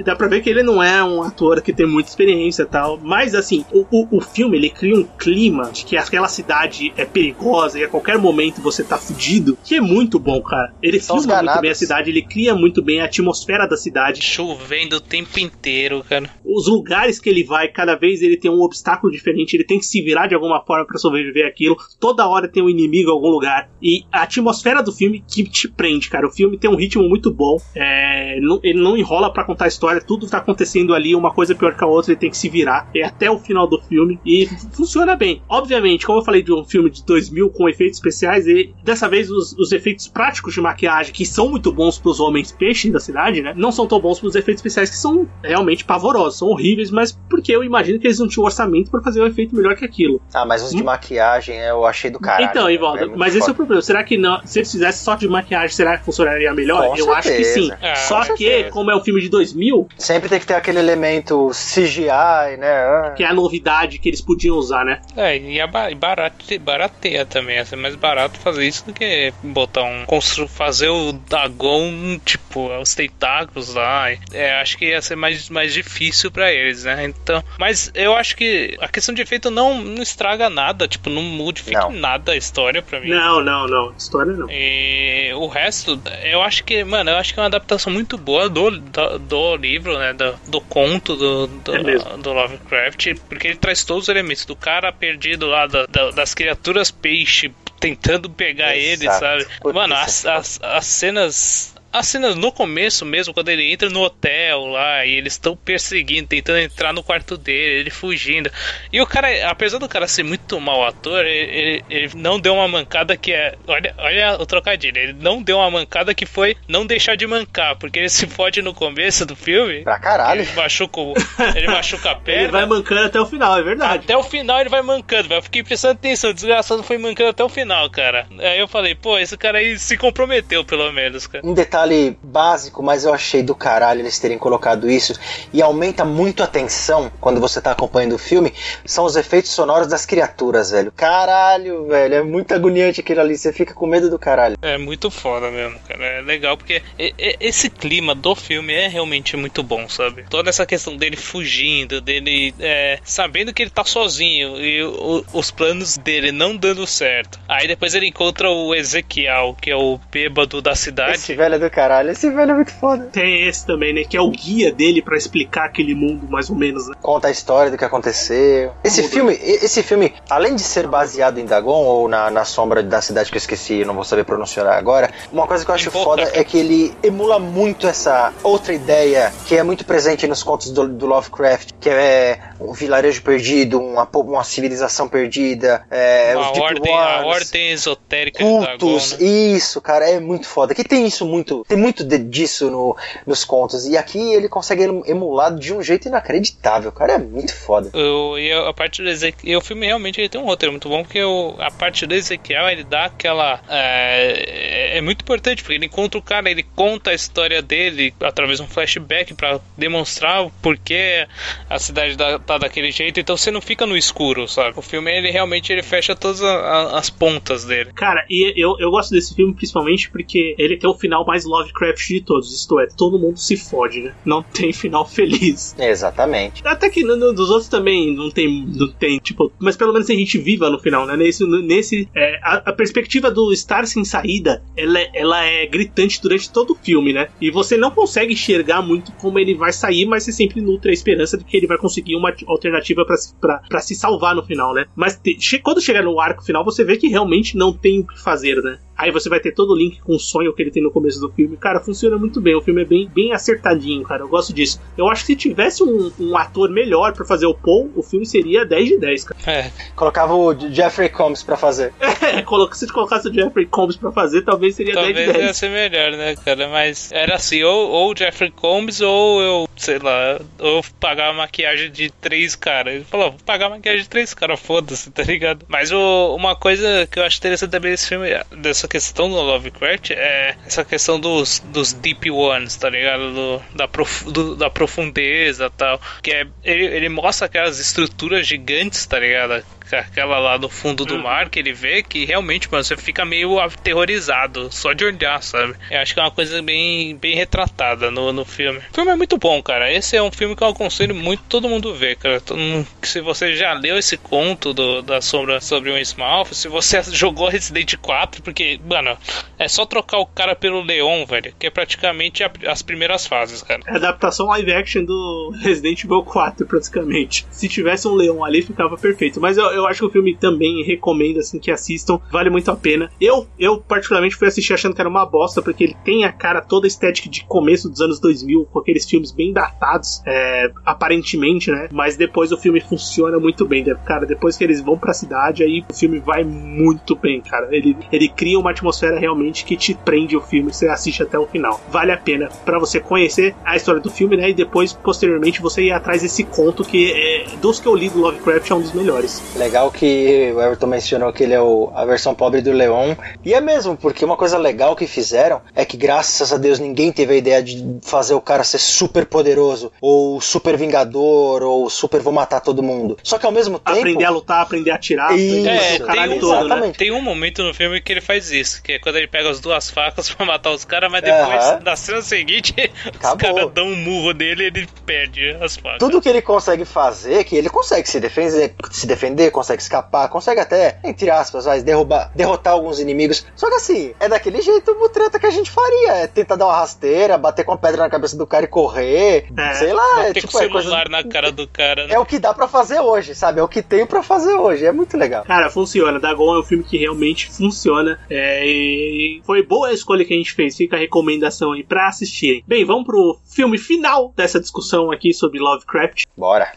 Dá pra ver que ele não é um ator que tem muita experiência e tal. Mas, assim, o, o, o filme ele cria um clima de que aquela cidade é perigosa e a qualquer momento você tá fudido, que é muito bom, cara. Ele São filma muito bem a cidade, ele cria muito bem a atmosfera da cidade. Chovendo o tempo inteiro, cara. Os lugares que ele vai, cada vez ele tem um obstáculo diferente, ele tem que se virar de alguma forma pra sobreviver aquilo. Toda hora tem um inimigo em algum lugar. E a atmosfera do filme que te prende, cara. O filme tem um ritmo muito bom. É, não- ele não enrola pra contar a história, tudo tá acontecendo ali, uma coisa pior que a outra, ele tem que se virar. É até o final do filme e funciona bem. Obviamente, como eu falei de um filme de 2000 com efeitos especiais, e dessa vez os, os efeitos práticos de maquiagem, que são muito bons pros homens peixes da cidade, né? Não são tão bons pros efeitos especiais que são realmente pavorosos, são horríveis, mas porque eu imagino que eles não tinham orçamento pra fazer um efeito melhor que aquilo. Ah, mas os de maquiagem eu achei do caralho. então, né? Ivaldo, muito mas esse é o problema. Será que não, se eles fizessem só de maquiagem, será que funcionaria melhor? Com eu acho que sim. certeza. É, só com que, certeza. como é um filme de 2000, Sempre tem que ter aquele elemento CGI, né? Ah. que é a novidade que eles podiam usar, né? É, e, a ba- e barate, barateia também. É mais barato fazer isso do que botar um. Constru, fazer o Dagon, tipo, os tentáculos lá. É, acho que ia ser mais, mais difícil pra eles, né? Então. Mas eu acho que a questão de efeito não, não estraga nada, tipo, não modifica Não. nada a história pra mim. Não, não, não. História não. E o resto, eu acho que, mano, eu acho que é uma adaptação muito boa do, do, do livro, né? Do, do conto do, do, É do Lovecraft, porque ele traz todos os elementos do cara perdido lá, da- da- das criaturas peixe tentando pegar ele, Exato. sabe? Puta, Mano, é as, as, as cenas. As cenas no começo mesmo, quando ele entra no hotel lá e eles estão perseguindo, tentando entrar no quarto dele, ele fugindo. E o cara, apesar do cara ser muito mau ator, ele, ele- ele não deu uma mancada que é. Olha, olha o trocadilho, ele não deu uma mancada que foi não deixar de mancar, porque ele se fode no começo do filme. Pra caralho. Ele machuca, o- ele machuca a perna. Ele vai mancando até o final, é verdade. Até o final ele vai mancando, velho. Eu fiquei prestando atenção, o desgraçado foi mancando até o final, cara. Aí eu falei, pô, esse cara aí se comprometeu, pelo menos, cara. Um detalhe básico, mas eu achei do caralho eles terem colocado isso e aumenta muito a tensão quando você tá acompanhando o filme, são os efeitos sonoros das criaturas, velho. Caralho, velho, é muito agoniante aquilo ali, você fica com medo do caralho. É muito foda mesmo, cara. É legal porque esse clima do filme é realmente muito bom, sabe? Toda essa questão dele fugindo, dele é, sabendo que ele tá sozinho e o- os planos dele não dando certo. Aí depois ele encontra o Ezequiel, que é o bêbado da cidade. Esse velho é do caralho, esse velho é muito foda. Tem esse também, né? Que é o guia dele pra explicar aquele mundo, mais ou menos, né? Conta a história do que aconteceu. Esse filme, esse filme, além de ser baseado em Dagon ou na, na sombra da cidade que eu esqueci, não vou saber pronunciar agora, uma coisa que eu acho foda é que ele emula muito essa outra ideia que é muito presente nos contos do, do Lovecraft, que é um vilarejo perdido, uma, uma civilização perdida, é, Uma os Deep ordem, a Ones, ordem esotérica de Dagon, cultos, né? isso, cara, é muito foda. Que tem isso muito, tem muito de- disso no, nos contos. E aqui ele consegue em- emular de um jeito inacreditável, cara, é muito foda. O, e a parte do Ezequiel, e o filme realmente ele tem um roteiro muito bom, porque o, a parte do Ezequiel ele dá aquela. É, é muito importante, porque ele encontra o cara, ele conta a história dele através de um flashback pra demonstrar o porquê a cidade da- tá daquele jeito, então você não fica no escuro, sabe? O filme ele realmente ele fecha todas a- a- as pontas dele. Cara, e eu, eu gosto desse filme principalmente porque ele tem o final mais Lovecraft de todos. Isto é, todo mundo se fode, né? Não tem final feliz. Exatamente. Até que no, no- dos outros também não tem, não tem, tipo, mas pelo menos tem gente viva no final, né? Nesse, nesse é, a, a perspectiva do estar sem saída, ela, é- ela é gritante durante todo o filme, né? E você não consegue enxergar muito como ele vai sair, mas você sempre nutre a esperança de que ele vai conseguir uma alternativa pra se- salvar no final, né? Mas te- quando chegar no arco final, você vê que realmente não tem o que fazer, né? Aí você vai ter todo o link com o sonho que ele tem no começo do filme. Cara, funciona muito bem. O filme é bem, bem acertadinho, cara. Eu gosto disso. Eu acho que se tivesse um, um ator melhor para fazer o Paul, o filme seria 10 de 10, cara. É. Colocava o Jeffrey Combs para fazer. É, se colocasse o Jeffrey Combs para fazer, talvez seria talvez 10 de 10. ia ser melhor, né, cara? Mas era assim, ou, Jeffrey Combs ou eu, sei lá, ou pagar a maquiagem de três caras. Ele falou, vou pagar a maquiagem de três caras, foda-se, tá ligado? Mas o, uma coisa que eu acho interessante também desse filme, dessa questão do Lovecraft, é essa questão dos, dos Deep Ones, tá ligado? Do, da, prof, do, da profundeza e tal. Que é, ele, ele mostra aquelas estruturas gigantes, tá ligado? aquela lá no fundo do mar que ele vê, que realmente, mano, você fica meio aterrorizado só de olhar, sabe? Eu acho que é uma coisa bem, bem retratada no, no filme. O filme é muito bom, cara. Esse é um filme que eu aconselho muito todo mundo ver, cara. Mundo, se você já leu esse conto do, da sombra sobre o Smallth, se você jogou Resident 4, porque, mano, é só trocar o cara pelo Leon, velho, que é praticamente a, as primeiras fases, cara. É a adaptação live action do Resident Evil 4, praticamente. Se tivesse um Leon ali, ficava perfeito. Mas eu, eu acho que o filme também recomendo assim que assistam, vale muito a pena. Eu, eu particularmente fui assistir achando que era uma bosta, porque ele tem a cara toda estética de começo dos anos 2000, com aqueles filmes bem datados, é, aparentemente, né? Mas depois o filme funciona muito bem, cara. Depois que eles vão pra cidade, aí o filme vai muito bem, cara. Ele, ele cria uma atmosfera realmente que te prende o filme, você assiste até o final. Vale a pena para você conhecer a história do filme, né? E depois, posteriormente, você ir atrás desse conto que, é, dos que eu li do Lovecraft, é um dos melhores. Legal que o Everton mencionou que ele é o, a versão pobre do Leon. E é mesmo, porque uma coisa legal que fizeram é que, graças a Deus, ninguém teve a ideia de fazer o cara ser super poderoso, ou super vingador, ou super vou matar todo mundo. Só que ao mesmo tempo. Aprender a lutar, aprender a atirar, isso, é, tem um, todo, né? tem um momento no filme que ele faz isso, que é quando ele pega as duas facas pra matar os caras, mas depois, uh -huh. na cena seguinte, Acabou. os caras dão um murro nele e ele perde as facas. Tudo que ele consegue fazer, que ele consegue se defender, se defender consegue escapar, consegue até, entre aspas, vai, derrubar, derrotar alguns inimigos. Só que assim, é daquele jeito o treta que a gente faria. É tentar dar uma rasteira, bater com a pedra na cabeça do cara e correr. É. Sei lá, é tipo, com é coisa. na cara do cara. Né? É o que dá para fazer hoje, sabe? É o que tenho para fazer hoje. É muito legal. Cara, funciona. Dagon é um filme que realmente funciona. É, e foi boa a escolha que a gente fez. Fica a recomendação aí pra assistirem. Bem, vamos pro filme final dessa discussão aqui sobre Lovecraft. Bora.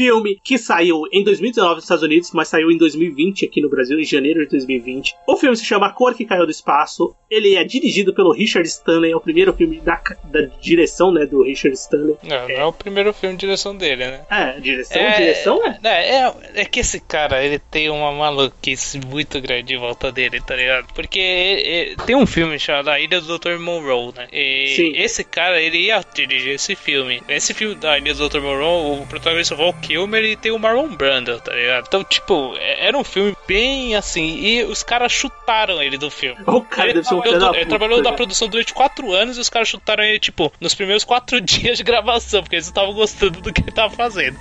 Filme que saiu em 2019 nos Estados Unidos, mas saiu em 2020 aqui no Brasil, em janeiro de 2020. O filme se chama A Cor que Caiu do Espaço. Ele é dirigido pelo Richard Stanley, é o primeiro filme da, da direção né, do Richard Stanley. Não, é. não é o primeiro filme de direção dele, né? É, direção, é, direção? É, é, é, que esse cara, ele tem uma maluquice muito grande em volta dele, tá ligado? Porque ele, tem um filme chamado A Ilha do Dr. Monroe, né? E Sim. esse cara, ele ia dirigir esse filme. Esse filme da Ilha do Dr. Monroe, o protagonista Val Kilmer e tem o Marlon Brando, tá ligado? Então, tipo, é, era um filme bem assim. E os caras chutaram ele do filme. O cara ele trabalhou, ele trabalhou na produção durante quatro anos e os caras chutaram ele, tipo, nos primeiros quatro dias de gravação, porque eles estavam gostando do que ele tava fazendo.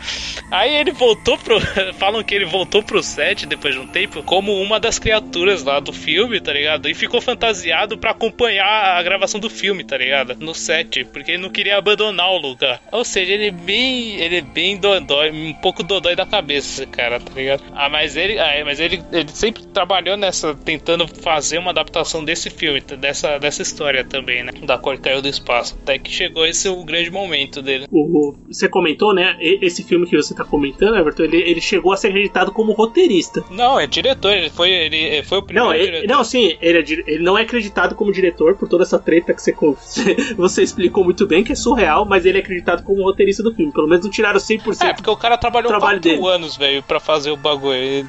Aí ele voltou pro. Falam que ele voltou pro set depois de um tempo como uma das criaturas lá do filme, tá ligado? E ficou fantasiado para acompanhar a gravação do filme, tá ligado? No set, porque ele não queria abandonar o lugar. Ou seja, ele é bem. Ele é bem dodói, um pouco dodói da cabeça, cara, tá ligado? Ah, mas ele, ah, mas ele, ele sempre trabalhou nessa, tentando fazer uma adaptação desse filme, dessa, dessa história também, né? Da cor caiu do espaço. Até que chegou esse o grande momento dele. O, você comentou, né? Esse filme que você tá comentando, Everton, ele, ele chegou a ser acreditado como roteirista. Não, é diretor, ele foi, ele foi o primeiro não, ele, diretor. Não, sim, ele, é, ele não é acreditado como diretor por toda essa treta que você, você explicou muito bem, que é surreal, mas ele é acreditado como roteirista do filme. Pelo menos não tiraram 100%. É, porque o cara trabalhou quatro dele. anos, velho, pra fazer o bagulho. E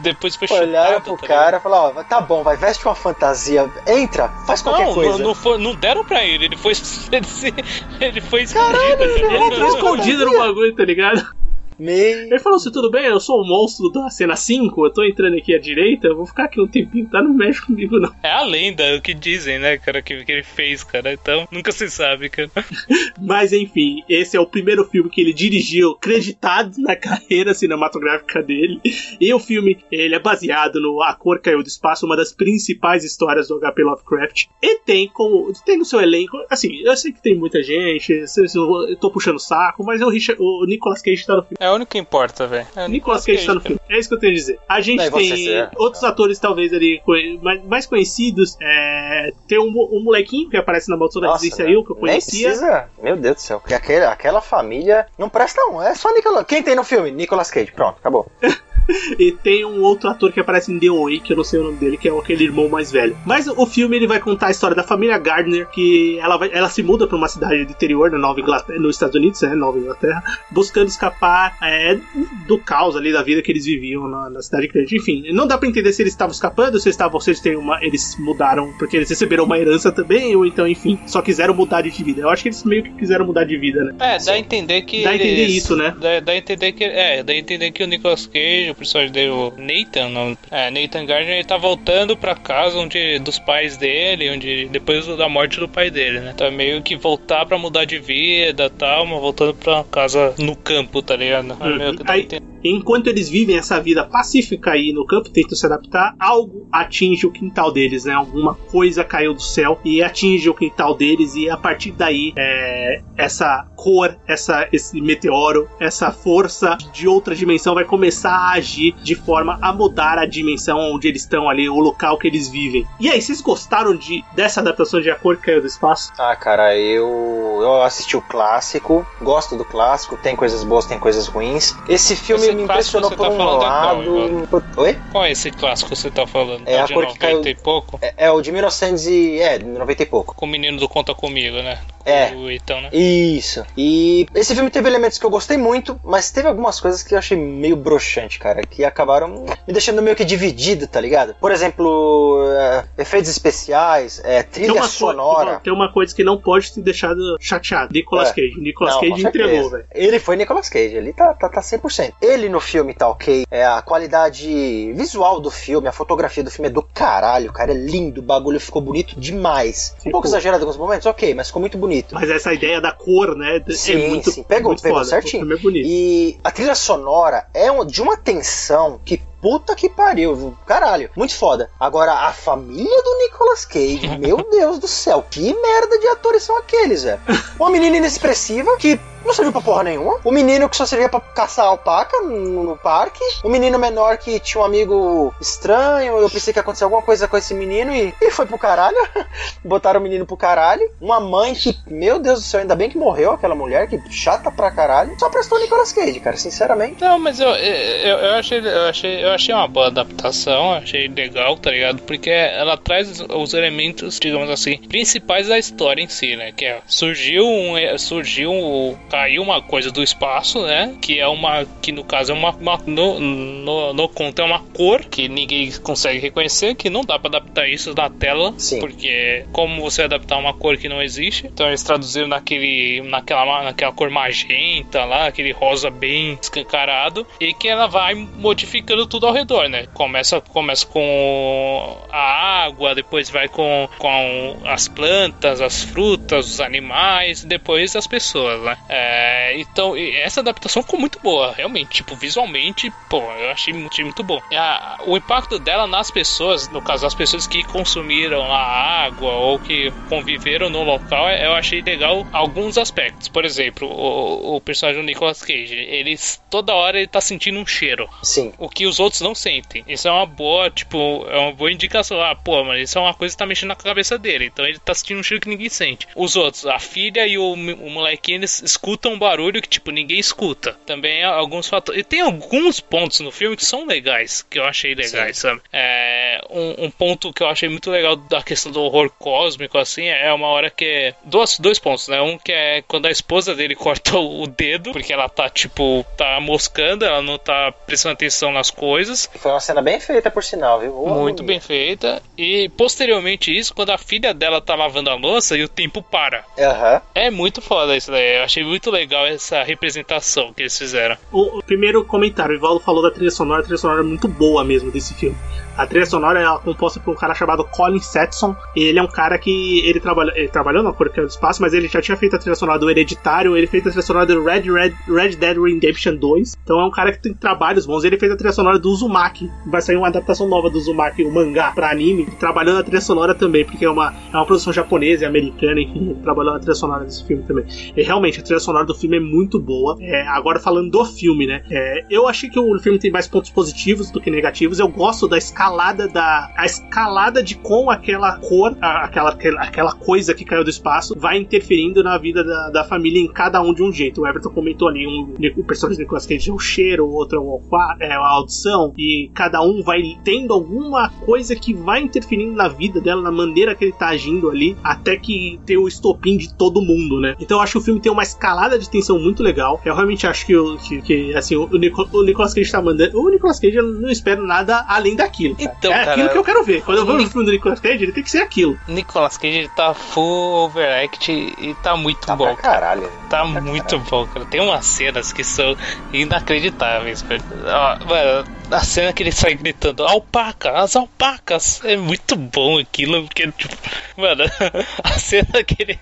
depois foi Olharam pro tá cara e falaram, ó, tá bom, vai, veste uma fantasia, entra, faz qualquer não, coisa. Não, não, foi, não deram pra ele, ele foi, ele, ele foi escondido. Caralho, ele, ele entrou escondido no bagulho, tá ligado? Ele falou assim: tudo bem, eu sou o monstro da cena 5, eu tô entrando aqui à direita, eu vou ficar aqui um tempinho, tá? Não mexe comigo, não. É a lenda, o que dizem, né, cara, que, que ele fez, cara. Então, nunca se sabe, cara. Mas enfim, esse é o primeiro filme que ele dirigiu, creditado na carreira cinematográfica dele. E o filme, ele é baseado no A Cor Caiu do Espaço, uma das principais histórias do HP Lovecraft. E tem como. Tem no seu elenco. Assim, eu sei que tem muita gente, eu tô puxando saco, mas o, Richard, o Nicolas Cage tá no filme. É o único que importa, velho. É Nicolas Cage tá no filme. É isso que eu tenho a dizer. A gente tem Zé? outros atores, talvez, ali mais, conhecidos. É, tem um, um molequinho que aparece na Maldição da Eu, que eu nem conhecia. precisa. Meu Deus do céu. Porque aquele, aquela família não presta não. É só Nicolas. Quem tem no filme? Nicolas Cage. Pronto, acabou. E tem um outro ator que aparece em The Way, que eu não sei o nome dele, que é aquele irmão mais velho. Mas o filme ele vai contar a história da família Gardner, que ela, vai- ela se muda para uma cidade do interior da Nova Inglaterra, nos Estados Unidos, né, Nova Inglaterra, buscando escapar é, do caos ali da vida que eles viviam na, na cidade grande. Enfim, não dá pra entender se eles estavam escapando, se estavam, se eles têm uma, eles mudaram porque eles receberam uma herança também, ou então, enfim, só quiseram mudar de vida. Eu acho que eles meio que quiseram mudar de vida, né? É, dá a entender que. Dá a entender eles- isso, né? Dá, dá a entender que. É, dá a entender que o Nicolas Cage, o personagem dele, o Nathan, não, é, Nathan Gardner, ele tá voltando pra casa onde, dos pais dele, onde depois da morte do pai dele, né? Tá meio que voltar pra mudar de vida e tal, mas voltando pra casa no campo, tá ligado? Aí- entender. Enquanto eles vivem essa vida pacífica aí no campo, tentam se adaptar, algo atinge o quintal deles, né? Alguma coisa caiu do céu e atinge o quintal deles, e a partir daí, é, essa cor, essa, esse meteoro, essa força de outra dimensão vai começar a agir de forma a mudar a dimensão onde eles estão ali, o local que eles vivem. E aí, vocês gostaram de, dessa adaptação de A Cor Caiu do Espaço? Ah, cara, eu, eu assisti o clássico, gosto do clássico, tem coisas boas, tem coisas ruins. Esse filme Esse me impressionou por tá um qual, lado. Por- Oi? Qual é esse clássico que você tá falando? É, a de cor que caiu- 90 e pouco? É, é o de 1900 e... É, 90 e pouco. Com o menino do Conta Comigo, né? É. O Ethan, né? Isso. E esse filme teve elementos que eu gostei muito, mas teve algumas coisas que eu achei meio broxante, cara, que acabaram me deixando meio que dividido, tá ligado? Por exemplo, é, efeitos especiais, é, Tem trilha coi- sonora. tem uma coisa que não pode te deixar chateado. Nicolas É. Cage. Nicolas Não, Cage entregou, velho. Ele foi Nicolas Cage, ele tá, tá, tá 100%. Ele no filme tá ok, é, a qualidade visual do filme, a fotografia do filme é do caralho, cara, é lindo, o bagulho ficou bonito demais. Um Ficou. pouco exagerado em alguns momentos, ok, mas ficou muito bonito. Mas essa ideia da cor, né? é Sim, muito, sim. Pegou- muito pegou foda. certinho. O filme é bonito. E a trilha sonora é um- de uma tensão que puta que pariu, caralho, muito foda. Agora, a família do Nicolas Cage, meu Deus do céu, que merda de atores são aqueles, velho? Uma menina inexpressiva que não serviu pra porra nenhuma. O menino que só servia pra caçar alpaca no, no parque. O menino menor que tinha um amigo estranho. Eu pensei que ia acontecer alguma coisa com esse menino e, e foi pro caralho. Botaram o menino pro caralho. Uma mãe que, meu Deus do céu, ainda bem que morreu aquela mulher, que chata pra caralho. Só prestou Nicolas Cage, cara, sinceramente. Não, mas eu, eu, eu, achei, eu, achei, eu achei uma boa adaptação, achei legal, tá ligado? Porque ela traz os, os elementos, digamos assim, principais da história em si, né? Que é, surgiu um. Surgiu. um- Caiu uma coisa do espaço, né? Que é uma. Que no caso é uma. uma- no, no, no conto é uma cor que ninguém consegue reconhecer, que não dá pra adaptar isso na tela. Sim. Porque como você adaptar uma cor que não existe? Então eles traduziram naquele. naquela, naquela cor magenta lá, aquele rosa bem escancarado, e que ela vai modificando tudo ao redor, né? Começa, começa com a água, depois vai com, com as plantas, as frutas, os animais, depois as pessoas, né? É, então, e essa adaptação ficou muito boa, realmente. Tipo, visualmente, pô, eu achei, mu- achei muito bom. E a- o impacto dela nas pessoas, no caso, as pessoas que consumiram a água ou que conviveram no local, eu achei legal alguns aspectos. Por exemplo, o, o personagem do Nicolas Cage, ele toda hora ele tá sentindo um cheiro Sim. o que os outros não sentem. Isso é uma boa, tipo, é uma boa indicação. Ah, pô, mas isso é uma coisa que tá mexendo na cabeça dele. Então ele tá sentindo um cheiro que ninguém sente. Os outros, a filha e o, o molequinho, eles escutam um barulho que, tipo, ninguém escuta. Também há alguns fatores. E tem alguns pontos no filme que são legais, que eu achei legais, sabe? É, um, um ponto que eu achei muito legal da questão do horror cósmico, assim, é uma hora que. Dois, dois pontos, né? Um que é quando a esposa dele corta o dedo, porque ela tá, tipo, tá moscando, ela não tá prestando atenção nas coisas. Foi uma cena bem feita, por sinal, viu? Ô, Muito menino. bem feita. E posteriormente isso, quando a filha dela tá lavando a louça e o tempo para. Aham. É muito foda isso daí. Eu achei muito muito legal essa representação que eles fizeram. O, o primeiro comentário, o Ivaldo falou da trilha sonora, a trilha sonora é muito boa mesmo desse filme. A trilha sonora é composta por um cara chamado Colin Setson. Ele é um cara que ele, trabalha, ele trabalhou na Cor do Espaço, mas ele já tinha feito a trilha sonora do Hereditário, ele fez a trilha sonora do Red, Red, Red Dead Redemption 2. Então é um cara que tem trabalhos bons. Ele fez a trilha sonora do Uzumaki. Vai sair uma adaptação nova do Uzumaki, o mangá, pra anime. Trabalhando na trilha sonora também, porque é uma, é uma produção japonesa e americana, enfim, trabalhou na trilha sonora desse filme também. E realmente, a trilha sonora do filme é muito boa. É, agora falando do filme, né? É, eu achei que o filme tem mais pontos positivos do que negativos. Eu gosto da escalada da. a escalada de como aquela cor, aquela, aquela coisa que caiu do espaço, vai interferindo na vida da, da família em cada um de um jeito. O Everton comentou ali, um, o personagem de Nicolas Cage é o cheiro, o outro é, o é a audição, e cada um vai tendo alguma coisa que vai interferindo na vida dela, na maneira que ele tá agindo ali, até que tem o estopim de todo mundo, né? Então eu acho que o filme tem uma escalada de tensão muito legal. Eu realmente acho que, que, que assim, o, o Nicolas Cage tá mandando. O Nicolas Cage eu não espero nada além daquilo. Então, é cara, aquilo que eu quero ver. Quando eu vou no filme do Nicolas Cage, ele tem que ser aquilo. Nicolas Cage tá full overact e tá muito tá bom. caralho. Tá, tá muito caralho. bom, cara. Tem umas cenas que são inacreditáveis, Mano, a cena que ele sai gritando, alpaca, as alpacas. É muito bom aquilo, porque, tipo, mano, a cena que ele,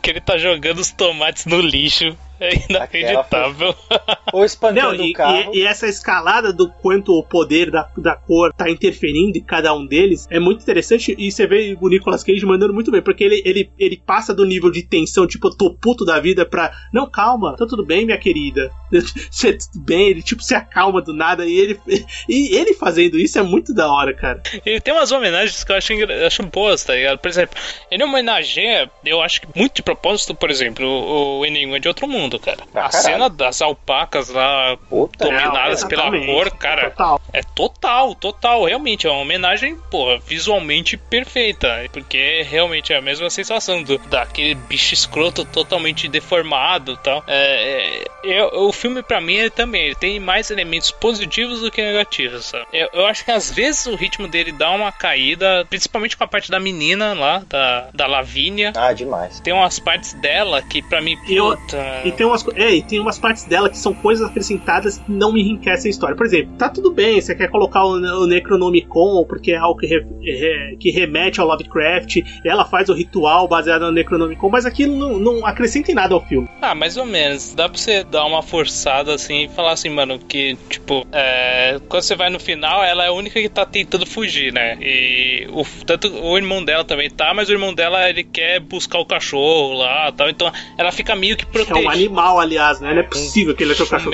que ele tá jogando os tomates no lixo é inacreditável. Ou espancando Não, e, o carro. E, e, essa escalada do quanto o poder da, da cor tá interferindo em cada um deles é muito interessante. E você vê o Nicolas Cage mandando muito bem, porque ele, ele, ele passa do nível de tensão, tipo, eu tô puto da vida, pra. Não, calma, tá tudo bem, minha querida. Você tudo bem, ele tipo se acalma do nada. E ele, e ele fazendo isso é muito da hora, cara. Ele tem umas homenagens que eu acho, acho boas, tá ligado? Por exemplo, ele homenageia, eu acho que muito de propósito, por exemplo, o, o Enigma de Outro Mundo cara. Ah, a caralho. cena das alpacas lá Puta, dominadas não, pela cor, cara, total. é total, total. Realmente, é uma homenagem, porra, visualmente perfeita. Porque realmente é a mesma sensação do, daquele bicho escroto totalmente deformado e tal. É, é, o filme, pra mim, ele também ele tem mais elementos positivos do que negativos, sabe? Eu, eu acho que às vezes o ritmo dele dá uma caída, principalmente com a parte da menina lá, da, da Lavínia. Ah, demais. Tem umas partes dela que pra mim, puta. Eu, e tem umas, é, e tem umas partes dela que são coisas acrescentadas que não me enriquecem a história. Por exemplo, tá tudo bem, você quer colocar o, o Necronomicon, porque é algo que, re, re, que remete ao Lovecraft, ela faz o ritual baseado no Necronomicon, mas aquilo não, não acrescenta em nada ao filme. Ah, mais ou menos. Dá pra você dar uma forçada assim e falar assim, mano, que, tipo, é, quando você vai no final, ela é a única que tá tentando fugir, né? E o, tanto o irmão dela também tá, mas o irmão dela ele quer buscar o cachorro lá tal. Então ela fica meio que protegida. É um animal, aliás, né? Não é possível que ele achou o cachorro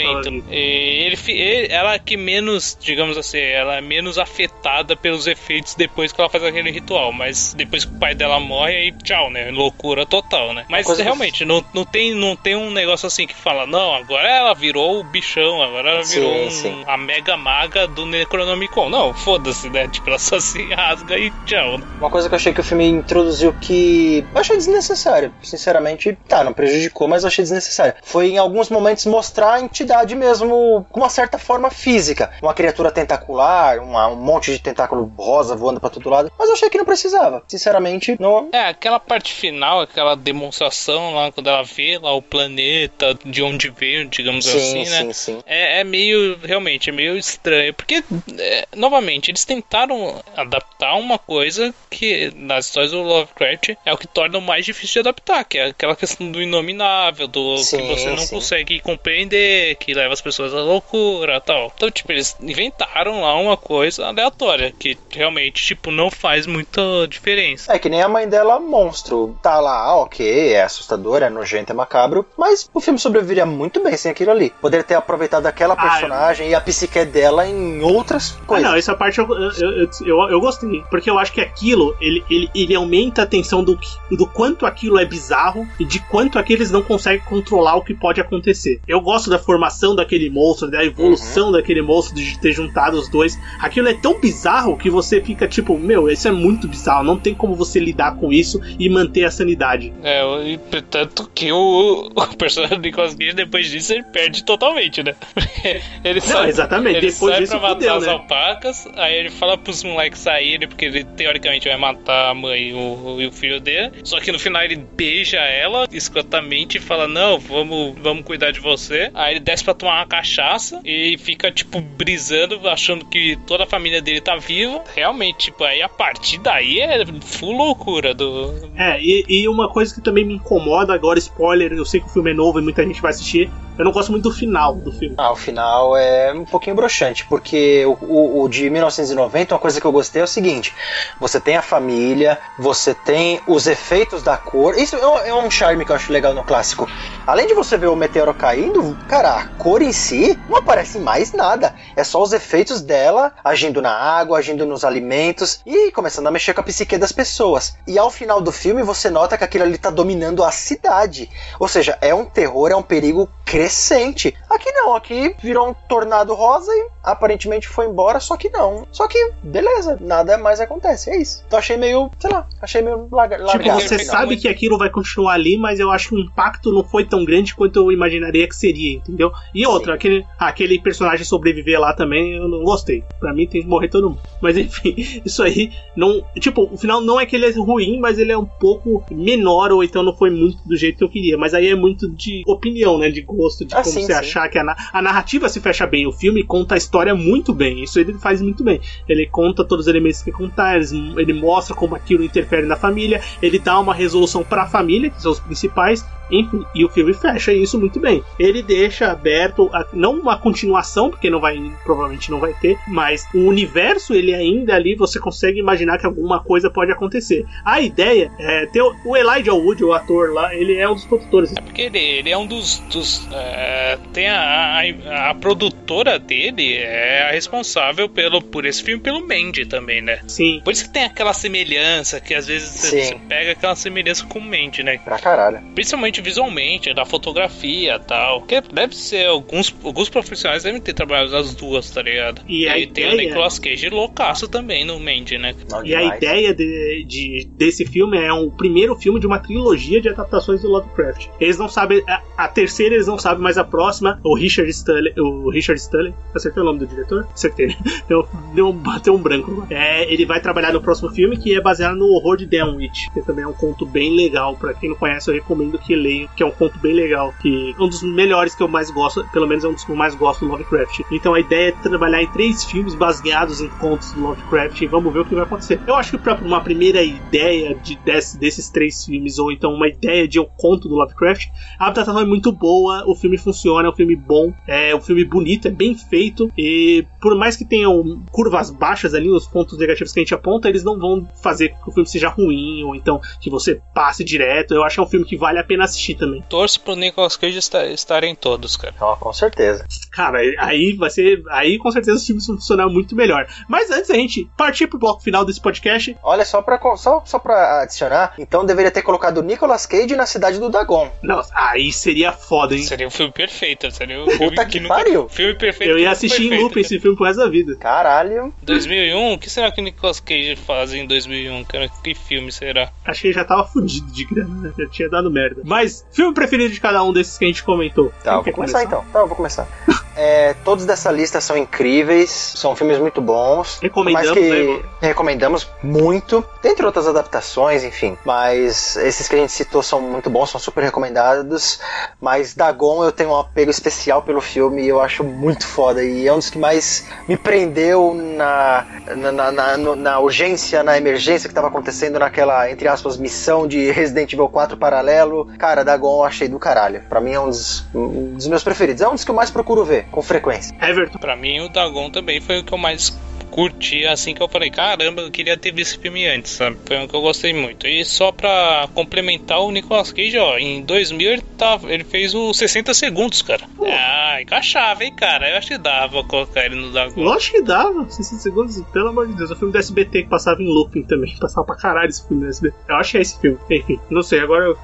ele, ele, ela é que menos, digamos assim, ela é menos afetada pelos efeitos depois que ela faz aquele ritual. Mas depois que o pai dela morre, aí tchau, né? Loucura total, né? Mas realmente, não, não, tem, não tem um negócio assim que fala, não, agora ela virou o bichão, agora ela virou sim, um, sim. a mega maga do Necronomicon. Não, foda-se, né? Tipo, ela só se rasga e tchau. Uma coisa que eu achei que o filme introduziu que eu achei desnecessário. Sinceramente, tá, não prejudicou, mas eu achei desnecessário. Foi em alguns momentos mostrar a entidade mesmo com uma certa forma física. Uma criatura tentacular, uma, um monte de tentáculo rosa voando para todo lado. Mas eu achei que não precisava. Sinceramente, não. É, aquela parte final, aquela demonstração lá, quando ela vê lá o planeta, de onde veio, digamos sim, assim, né? Sim, sim. É, é meio, realmente, é meio estranho. Porque, é, novamente, eles tentaram adaptar uma coisa que nas histórias do Lovecraft é o que torna o mais difícil de adaptar, que é aquela questão do inominável, do sim, que você não sim. consegue compreender, que leva as pessoas à loucura tal. Então, tipo, eles inventaram lá uma coisa aleatória, que realmente, tipo, não faz muita diferença. É que nem a mãe dela, monstro. Tá lá, ok, é assustador, é nojento, é macabro, mas o filme sobreviveria muito bem sem aquilo ali. Poderia ter aproveitado aquela ah, personagem ah, eu... e a psique dela em outras coisas. Ah, não, essa parte eu, eu, eu, eu, gostei. Porque eu acho que aquilo, ele, ele, ele aumenta a tensão do, do quanto aquilo é bizarro e de quanto aqueles não conseguem controlar o que pode acontecer. Eu gosto da formação daquele monstro, da evolução uhum. daquele monstro, de ter juntado os dois. Aquilo é tão bizarro que você fica tipo, meu, isso é muito bizarro, não tem como você lidar com isso e manter a sanidade. É, e tanto que o, o personagem do Nicolas Cage, depois disso, ele perde totalmente, né? ele não, sai, exatamente, ele depois sai disso pra matar fudeu, as né? alpacas, aí ele fala pros moleques saírem, porque ele teoricamente vai matar a mãe e o, e o filho dele. Só que no final ele beija ela escrotamente e fala: Não, vamos, vamos cuidar de você. Aí ele desce pra tomar uma cachaça e fica, tipo, brisando, achando que toda a família dele tá viva. Realmente, tipo, aí a partir daí é full loucura do. É, e, e uma coisa que também me incomoda agora, spoiler, eu sei que o filme é novo e muita gente vai assistir. Eu não gosto muito do final do filme. Ah, o final é um pouquinho broxante, porque o, o, o, de 1990, uma coisa que eu gostei é o seguinte: você tem a família, você tem os efeitos da cor. Isso é um, é charme que eu acho legal no clássico. Além de você ver o meteoro caindo, cara, a cor em si não aparece mais nada. É só os efeitos dela agindo na água, agindo nos alimentos e começando a mexer com a psique das pessoas. E ao final do filme você nota que aquilo ali tá dominando a cidade. Ou seja, é um terror, é um perigo crescente. Aqui não, aqui virou um tornado rosa e aparentemente foi embora, só que não. Só que, beleza, nada mais acontece, é isso. Então achei meio, sei lá, achei meio largado. Tipo, você sabe que aquilo vai continuar ali, mas eu acho que o impacto não foi tão grande quanto eu imaginaria que seria, entendeu? E outra, aquele, aquele personagem sobreviver lá também, eu não gostei. Pra mim tem que morrer todo mundo. Mas enfim, isso aí não. Tipo, o final não é que ele é ruim, mas ele é um pouco menor, ou então não foi muito do jeito que eu queria. Mas aí é muito de opinião, né? De gosto, de ah, como sim, você sim. achar que a, a narrativa se fecha bem. O filme conta a história muito bem. Isso ele faz muito bem. Ele conta todos os elementos que contar, ele mostra como aquilo interfere na família, ele dá uma resolução para a família, que são os principais, enfim, e o filme fecha isso muito bem. Ele deixa aberto, a, não uma continuação, porque não vai, provavelmente não vai ter, mas o universo, ele ainda ali, você consegue imaginar que alguma coisa pode acontecer. A ideia é ter o, o Elijah Wood, o ator lá, ele é um dos produtores. É porque ele, ele é um dos. dos é, tem a, a, a, produtora dele é a responsável pelo, por esse filme pelo Mandy também, né? Sim. Por isso que tem aquela semelhança, que às vezes você, você pega aquela semelhança com o Mandy, né? Pra caralho. Principalmente visualmente, da fotografia tal. Que deve ser, alguns, alguns profissionais devem ter trabalhado nas duas, tá ligado? E, e a ideia... tem o Nicolas Cage loucaço também no Mandy, né? Não, e a ideia de, de, desse filme é um primeiro filme de uma trilogia de adaptações do Lovecraft. Eles não sabem, a, a terceira eles não sabem, mas a próxima, o Richard Stanley, o Richard Stanley, acertei o nome do diretor? Acertei, deu, deu, bateu um branco. É, ele vai trabalhar no próximo filme que é baseado no horror de Dunwich, que também é um conto bem legal. Para quem não conhece, eu recomendo que leia que é um conto bem legal, que é um dos melhores que eu mais gosto, pelo menos é um dos que eu mais gosto do Lovecraft. Então a ideia é trabalhar em três filmes baseados em contos do Lovecraft e vamos ver o que vai acontecer. Eu acho que para uma primeira ideia de, desse, desses três filmes, ou então uma ideia de um conto do Lovecraft, a adaptação é muito boa, o filme funciona, é um filme bom, é um filme bonito, é bem feito, e por mais que tenham curvas baixas ali, os pontos negativos que a gente aponta, eles não vão fazer que o filme seja ruim, ou então que você passe direto. Eu acho que é um filme que vale a pena assistir também. Torço pro Nicolas Cage estarem todos, cara. Oh, com certeza. Cara, aí vai ser. Aí com certeza os filmes vão funcionar muito melhor. Mas antes da gente partir pro bloco final desse podcast. Olha, só pra, só, só pra adicionar, então deveria ter colocado o Nicolas Cage na cidade do Dagon. Nossa, aí seria foda, hein? Seria um filme perfeito. Seria um Puta que, que pariu. Nunca... Filme perfeito. Eu ia assistir em loop esse filme pro resto da vida. Caralho. 2001? O que será que o Nicolas Cage faz em 2001? Cara? Que filme será? Acho que ele já tava fudido de grana, né? Já tinha dado merda. Mas, filme preferido de cada um desses que a gente comentou. Tá, vou começar, começar, então. Tá, eu vou começar. é, todos dessa lista são incríveis, são filmes muito bons. Recomendamos, que né? Recomendamos muito, dentre outras adaptações, enfim. Mas esses que a gente citou são muito bons, são super recomendados. Mas Dagon eu tenho um apego especial pelo filme e eu acho muito foda. E é um dos que mais me prendeu na, na, na, na, na urgência, na emergência que estava acontecendo naquela, entre aspas, missão de Resident Evil 4 paralelo. Cara, Dagon eu achei do caralho. Pra mim é um dos, um dos meus preferidos. É um dos que eu mais procuro ver, com frequência. Everton. Pra mim, o Dagon também foi o que eu mais curti assim que eu falei, caramba, eu queria ter visto esse filme antes, sabe? Foi um que eu gostei muito. E só pra complementar o Nicolas Cage, ó, em 2000 ele, tá, ele fez o 60 segundos, cara. Ah, encaixava, hein, cara? Eu acho que dava colocar ele no Dagon. Lógico que dava, 60 segundos, pelo amor de Deus. O filme do SBT que passava em looping também, passava pra caralho esse filme do SBT. Eu acho que é esse filme, enfim, não sei, agora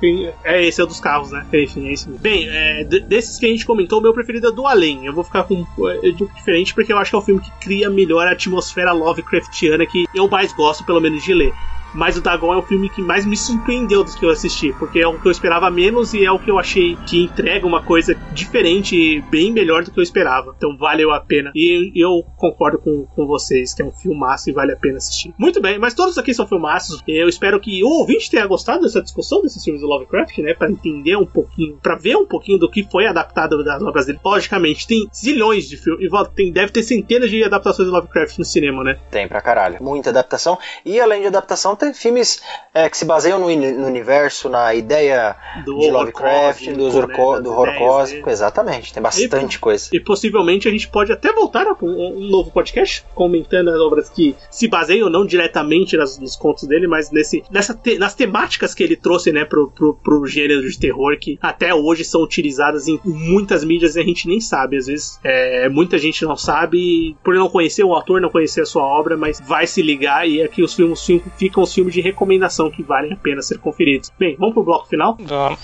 é esse é o dos carros, né? Enfim, é esse mesmo. Bem, é, desses que a gente comentou, o meu preferido é do Além. Eu vou ficar com é, um pouco diferente porque eu acho que é o filme que cria melhor a atmosfera atmosfera Lovecraftiana que eu mais gosto, pelo menos, de ler. Mas o Dagon é o filme que mais me surpreendeu dos que eu assisti, porque é o que eu esperava menos e é o que eu achei que entrega uma coisa diferente e bem melhor do que eu esperava. Então valeu a pena. E eu concordo com, com vocês que é um filmaço e vale a pena assistir. Muito bem, mas todos aqui são filmaços. Eu espero que o ouvinte tenha gostado dessa discussão desses filmes do Lovecraft, né? Para entender um pouquinho, para ver um pouquinho do que foi adaptado das obras dele. Logicamente, tem zilhões de filmes, tem, deve ter centenas de adaptações do Lovecraft no cinema, né? Tem pra caralho. Muita adaptação. E além de adaptação, filmes é, que se baseiam no, no, universo, na ideia do de Lovecraft, do, né, do horror cósmico. Exatamente, tem bastante e, coisa. E possivelmente a gente pode até voltar a um, um, novo podcast comentando as obras que se baseiam não diretamente nas, nos contos dele, mas nesse, nessa te, nas temáticas que ele trouxe né, pro, pro, pro gênero de terror que até hoje são utilizadas em muitas mídias e a gente nem sabe. Às vezes é, muita gente não sabe por não conhecer o autor, não conhecer a sua obra, mas vai se ligar e aqui os filmes ficam os filmes de recomendação que valem a pena ser conferidos. Bem, vamos pro bloco final? Vamos.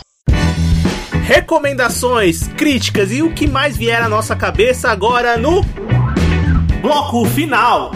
Recomendações, críticas e o que mais vier à nossa cabeça agora no bloco final.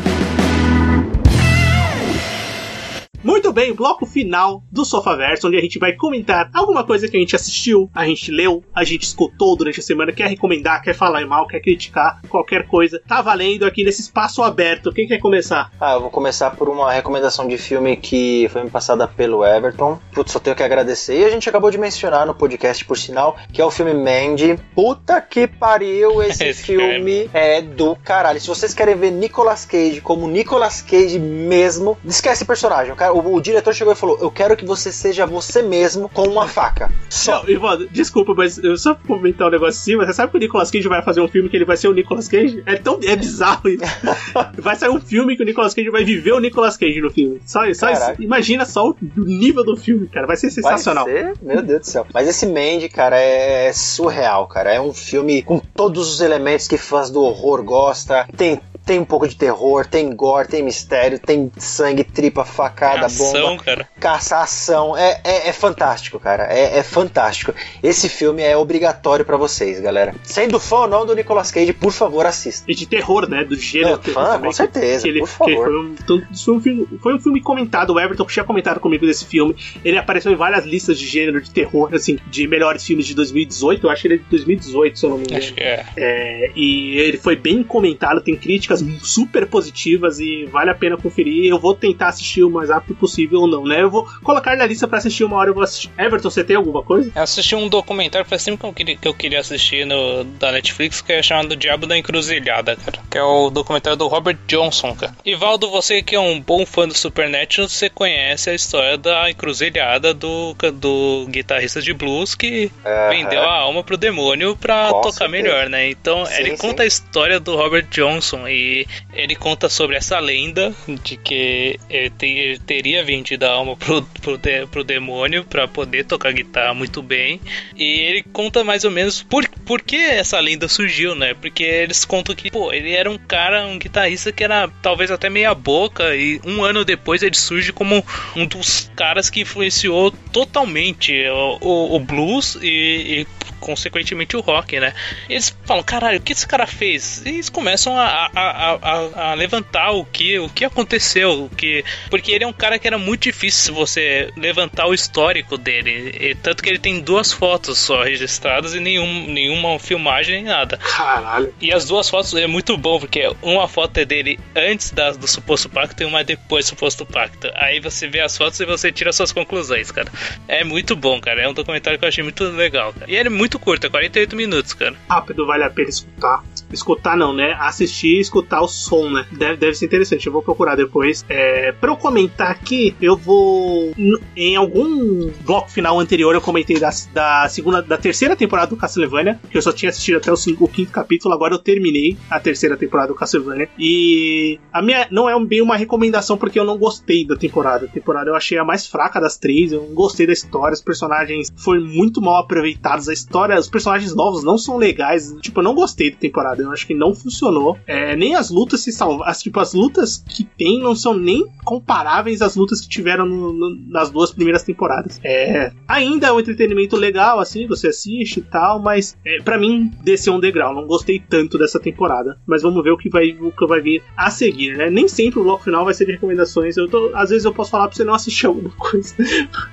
Bem, bloco final do Sofaverso, onde a gente vai comentar alguma coisa que a gente assistiu, a gente leu, a gente escutou durante a semana, quer recomendar, quer falar mal, quer criticar, qualquer coisa. Tá valendo aqui nesse espaço aberto. Quem quer começar? Ah, eu vou começar por uma recomendação de filme que foi me passada pelo Everton. Putz, só tenho que agradecer. E a gente acabou de mencionar no podcast, por sinal, que é o filme Mandy. Puta que pariu, esse, esse filme é do caralho. Se vocês querem ver Nicolas Cage como Nicolas Cage mesmo, esquece personagem. O cara o, o, diretor chegou e falou: Eu quero que você seja você mesmo com uma faca. Só. Não, Ivan, desculpa, mas eu só comentar um negócio assim, mas você sabe que o Nicolas Cage vai fazer um filme que ele vai ser o Nicolas Cage? É tão é bizarro isso. vai sair um filme que o Nicolas Cage vai viver o Nicolas Cage no filme. Só, só isso, imagina só o nível do filme, cara. Vai ser sensacional. Vai ser? Meu Deus do céu. Mas esse Mandy, cara, é surreal, cara. É um filme com todos os elementos que fãs do horror gosta. Tem tem um pouco de terror, tem gore, tem mistério, tem sangue, tripa, facada, ação, bomba. Cara. Caçação. É, é, é fantástico, cara. É, é, fantástico. Esse filme é obrigatório para vocês, galera. Sendo fã ou não do Nicolas Cage, por favor, assista. E de terror, né? Do gênero. Não, fã, com certeza, ele, por favor. Foi um, foi, um filme, foi um filme comentado, o Everton tinha comentado comigo desse filme. Ele apareceu em várias listas de gênero de terror, assim, de melhores filmes de 2018. Eu acho que ele é de 2018, se eu não me engano. Acho que é. é e ele foi bem comentado, tem críticas críticas super positivas e vale a pena conferir. Eu vou tentar assistir o mais rápido possível ou não, né? Eu vou colocar na lista para assistir uma hora eu vou assistir. Everton, você tem alguma coisa? Eu assisti um documentário faz tempo que eu queria, que eu queria assistir no, da Netflix, que é chamado Diabo da Encruzilhada, cara. Que é o documentário do Robert Johnson, cara. E Valdo, você que é um bom fã do Supernatural, você conhece a história da encruzilhada do, do guitarrista de blues que uhum. vendeu a alma pro demônio pra Com tocar certeza. melhor, né? Então sim, ele sim. conta a história do Robert Johnson e ele conta sobre essa lenda de que ele, ele teria vendido a alma pro, pro, de, pro demônio para poder tocar guitarra muito bem. E ele conta mais ou menos por, por que essa lenda surgiu, né? Porque eles contam que, pô, ele era um cara, um guitarrista que era talvez até meia boca, e um ano depois ele surge como um dos caras que influenciou totalmente o, o, o blues e, e consequentemente o rock, né? Eles falam, caralho, o que esse cara fez? E eles começam a, a, a, a, levantar o que, o que aconteceu, o que. Porque ele é um cara que era muito difícil você levantar o histórico dele. E, tanto que ele tem duas fotos só registradas e nenhum, nenhuma filmagem nem nada. Caralho. E as duas fotos é muito bom, porque uma foto é dele antes da, do suposto pacto e uma depois do suposto pacto. Aí você vê as fotos e você tira suas conclusões, cara. É muito bom, cara. É um documentário que eu achei muito legal, cara. E ele é muito muito curta, 48 minutos, cara. Rápido, vale a pena escutar. Escutar não, né? Assistir e escutar o som, né? Deve, deve ser interessante. Eu vou procurar depois. É, pra eu comentar aqui, eu vou. Em algum bloco final anterior, eu comentei da, da segunda, da terceira temporada do Castlevania, que eu só tinha assistido até o, cinco, o quinto capítulo. Agora eu terminei a terceira temporada do Castlevania. E a minha não é bem uma recomendação porque eu não gostei da temporada. A temporada eu achei a mais fraca das três. Eu não gostei da história. Os personagens foram muito mal aproveitados. A história os personagens novos não são legais. Tipo, eu não gostei da temporada. Eu acho que não funcionou. É, nem as lutas se salvaram. As, tipo, as lutas que tem não são nem comparáveis às lutas que tiveram no, no, nas duas primeiras temporadas. É, ainda é um entretenimento legal, assim, você assiste e tal, mas é, para mim desceu um degrau. Não gostei tanto dessa temporada. Mas vamos ver o que vai, o que vai vir a seguir, né? Nem sempre o bloco final vai ser de recomendações. Eu tô, às vezes eu posso falar pra você não assistir alguma coisa.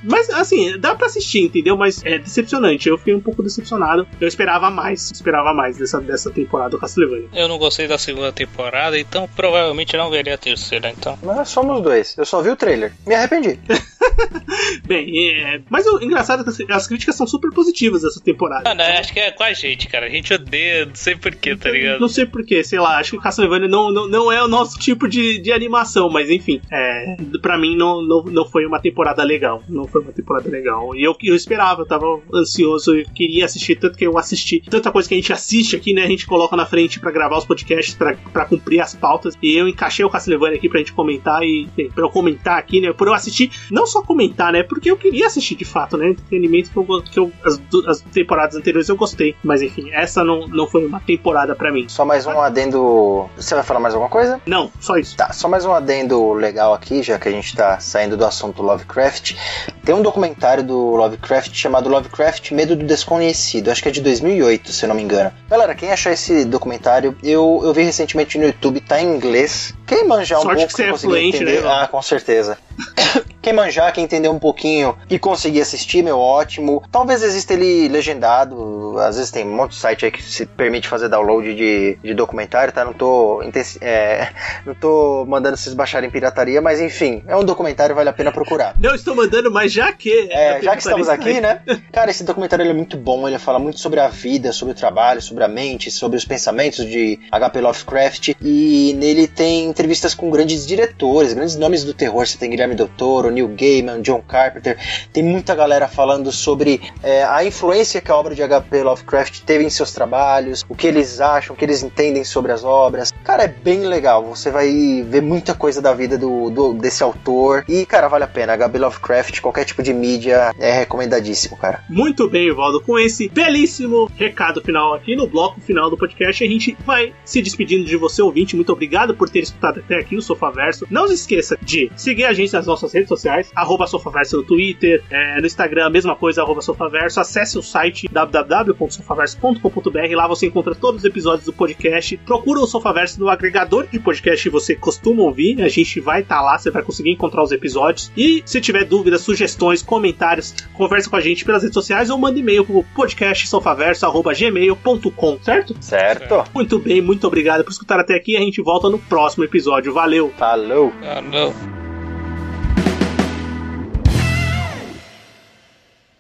mas assim, dá para assistir, entendeu? Mas é decepcionante. Eu fiquei um pouco decepcionado. Eu esperava mais, esperava mais dessa, dessa temporada do Castlevania. Eu não gostei da segunda temporada, então provavelmente não verei a terceira, então. Mas somos dois. Eu só vi o trailer. Me arrependi. Bem, é... mas o engraçado é que as críticas são super positivas dessa temporada. Ah, não, acho que é com a gente, cara. A gente odeia, não sei porquê, tá ligado? Não sei porquê, sei lá. Acho que Castlevania não, não, não é o nosso tipo de, de animação, mas enfim. É, pra mim não, não, não foi uma temporada legal. Não foi uma temporada legal. E eu, eu esperava, eu tava ansioso, eu queria assistir, tanto que eu assisti. Tanta coisa que a gente assiste aqui, né? A gente coloca na frente para gravar os podcasts, para cumprir as pautas. E eu encaixei o Castlevania aqui pra gente comentar e pra eu comentar aqui, né? Por eu assistir, não só comentar, né? Porque eu queria assistir de fato, né? Entretenimento que eu, que eu as, as, temporadas anteriores eu gostei. Mas enfim, essa não, não foi uma temporada para mim. Só mais um adendo. Você vai falar mais alguma coisa? Não, só isso. Tá, só mais um adendo legal aqui, já que a gente tá saindo do assunto Lovecraft. Tem um documentário do Lovecraft chamado Lovecraft Medo do Desconhecido. Acho que é de 2008, se eu não me engano. Galera, quem achar esse documentário, eu, eu vi recentemente no YouTube, tá em inglês. Quem manjar um Sorte pouco, que você é fluente, entender, né? ah, com certeza. quem manjar, quem entender um pouquinho e conseguir assistir, meu, ótimo. Talvez exista ele legendado, às vezes tem um monte de site aí que se permite fazer download de, de documentário, tá? Não tô, é, não tô mandando vocês baixarem pirataria, mas enfim, é um documentário, vale a pena procurar. Não estou mandando, mas já que. É, já que estamos aqui, né? Cara, esse documentário é muito bom, ele fala muito sobre a vida, sobre o trabalho, sobre a mente, sobre os pensamentos de H.P. Lovecraft, e nele tem entrevistas com grandes diretores, grandes nomes do terror, você tem Guilherme Del Toro, Neil Gaiman, John Carpenter, tem muita galera falando sobre é, a influência que a obra de H.P. Lovecraft teve em seus trabalhos, o que eles acham, o que eles entendem sobre as obras. Cara, é bem legal. Você vai ver muita coisa da vida do, do desse autor. E, cara, vale a pena. H.P. Lovecraft, qualquer tipo de mídia, é recomendadíssimo, cara. Muito bem, Valdo. Com esse belíssimo recado final aqui no bloco final do podcast, a gente vai se despedindo de você, ouvinte. Muito obrigado por ter escutado até aqui o Sofaverso. Não se esqueça de seguir a gente nas nossas redes sociais, arroba Sofaverso no Twitter, é, no Instagram, a mesma coisa, arroba Sofaverso. Acesse o site www.sofaverso.com.br. Lá você encontra todos os episódios do podcast. Procura o Sofaverso no agregador de podcast que você costuma ouvir. A gente vai estar tá lá, você vai conseguir encontrar os episódios. E se tiver dúvidas, sugestões, comentários, conversa com a gente pelas redes sociais ou manda e-mail para o podcastsofaverso.gmail.com, certo? Certo. Muito bem, muito obrigado por escutar até aqui. A gente volta no próximo episódio. Valeu! Falou! Falou!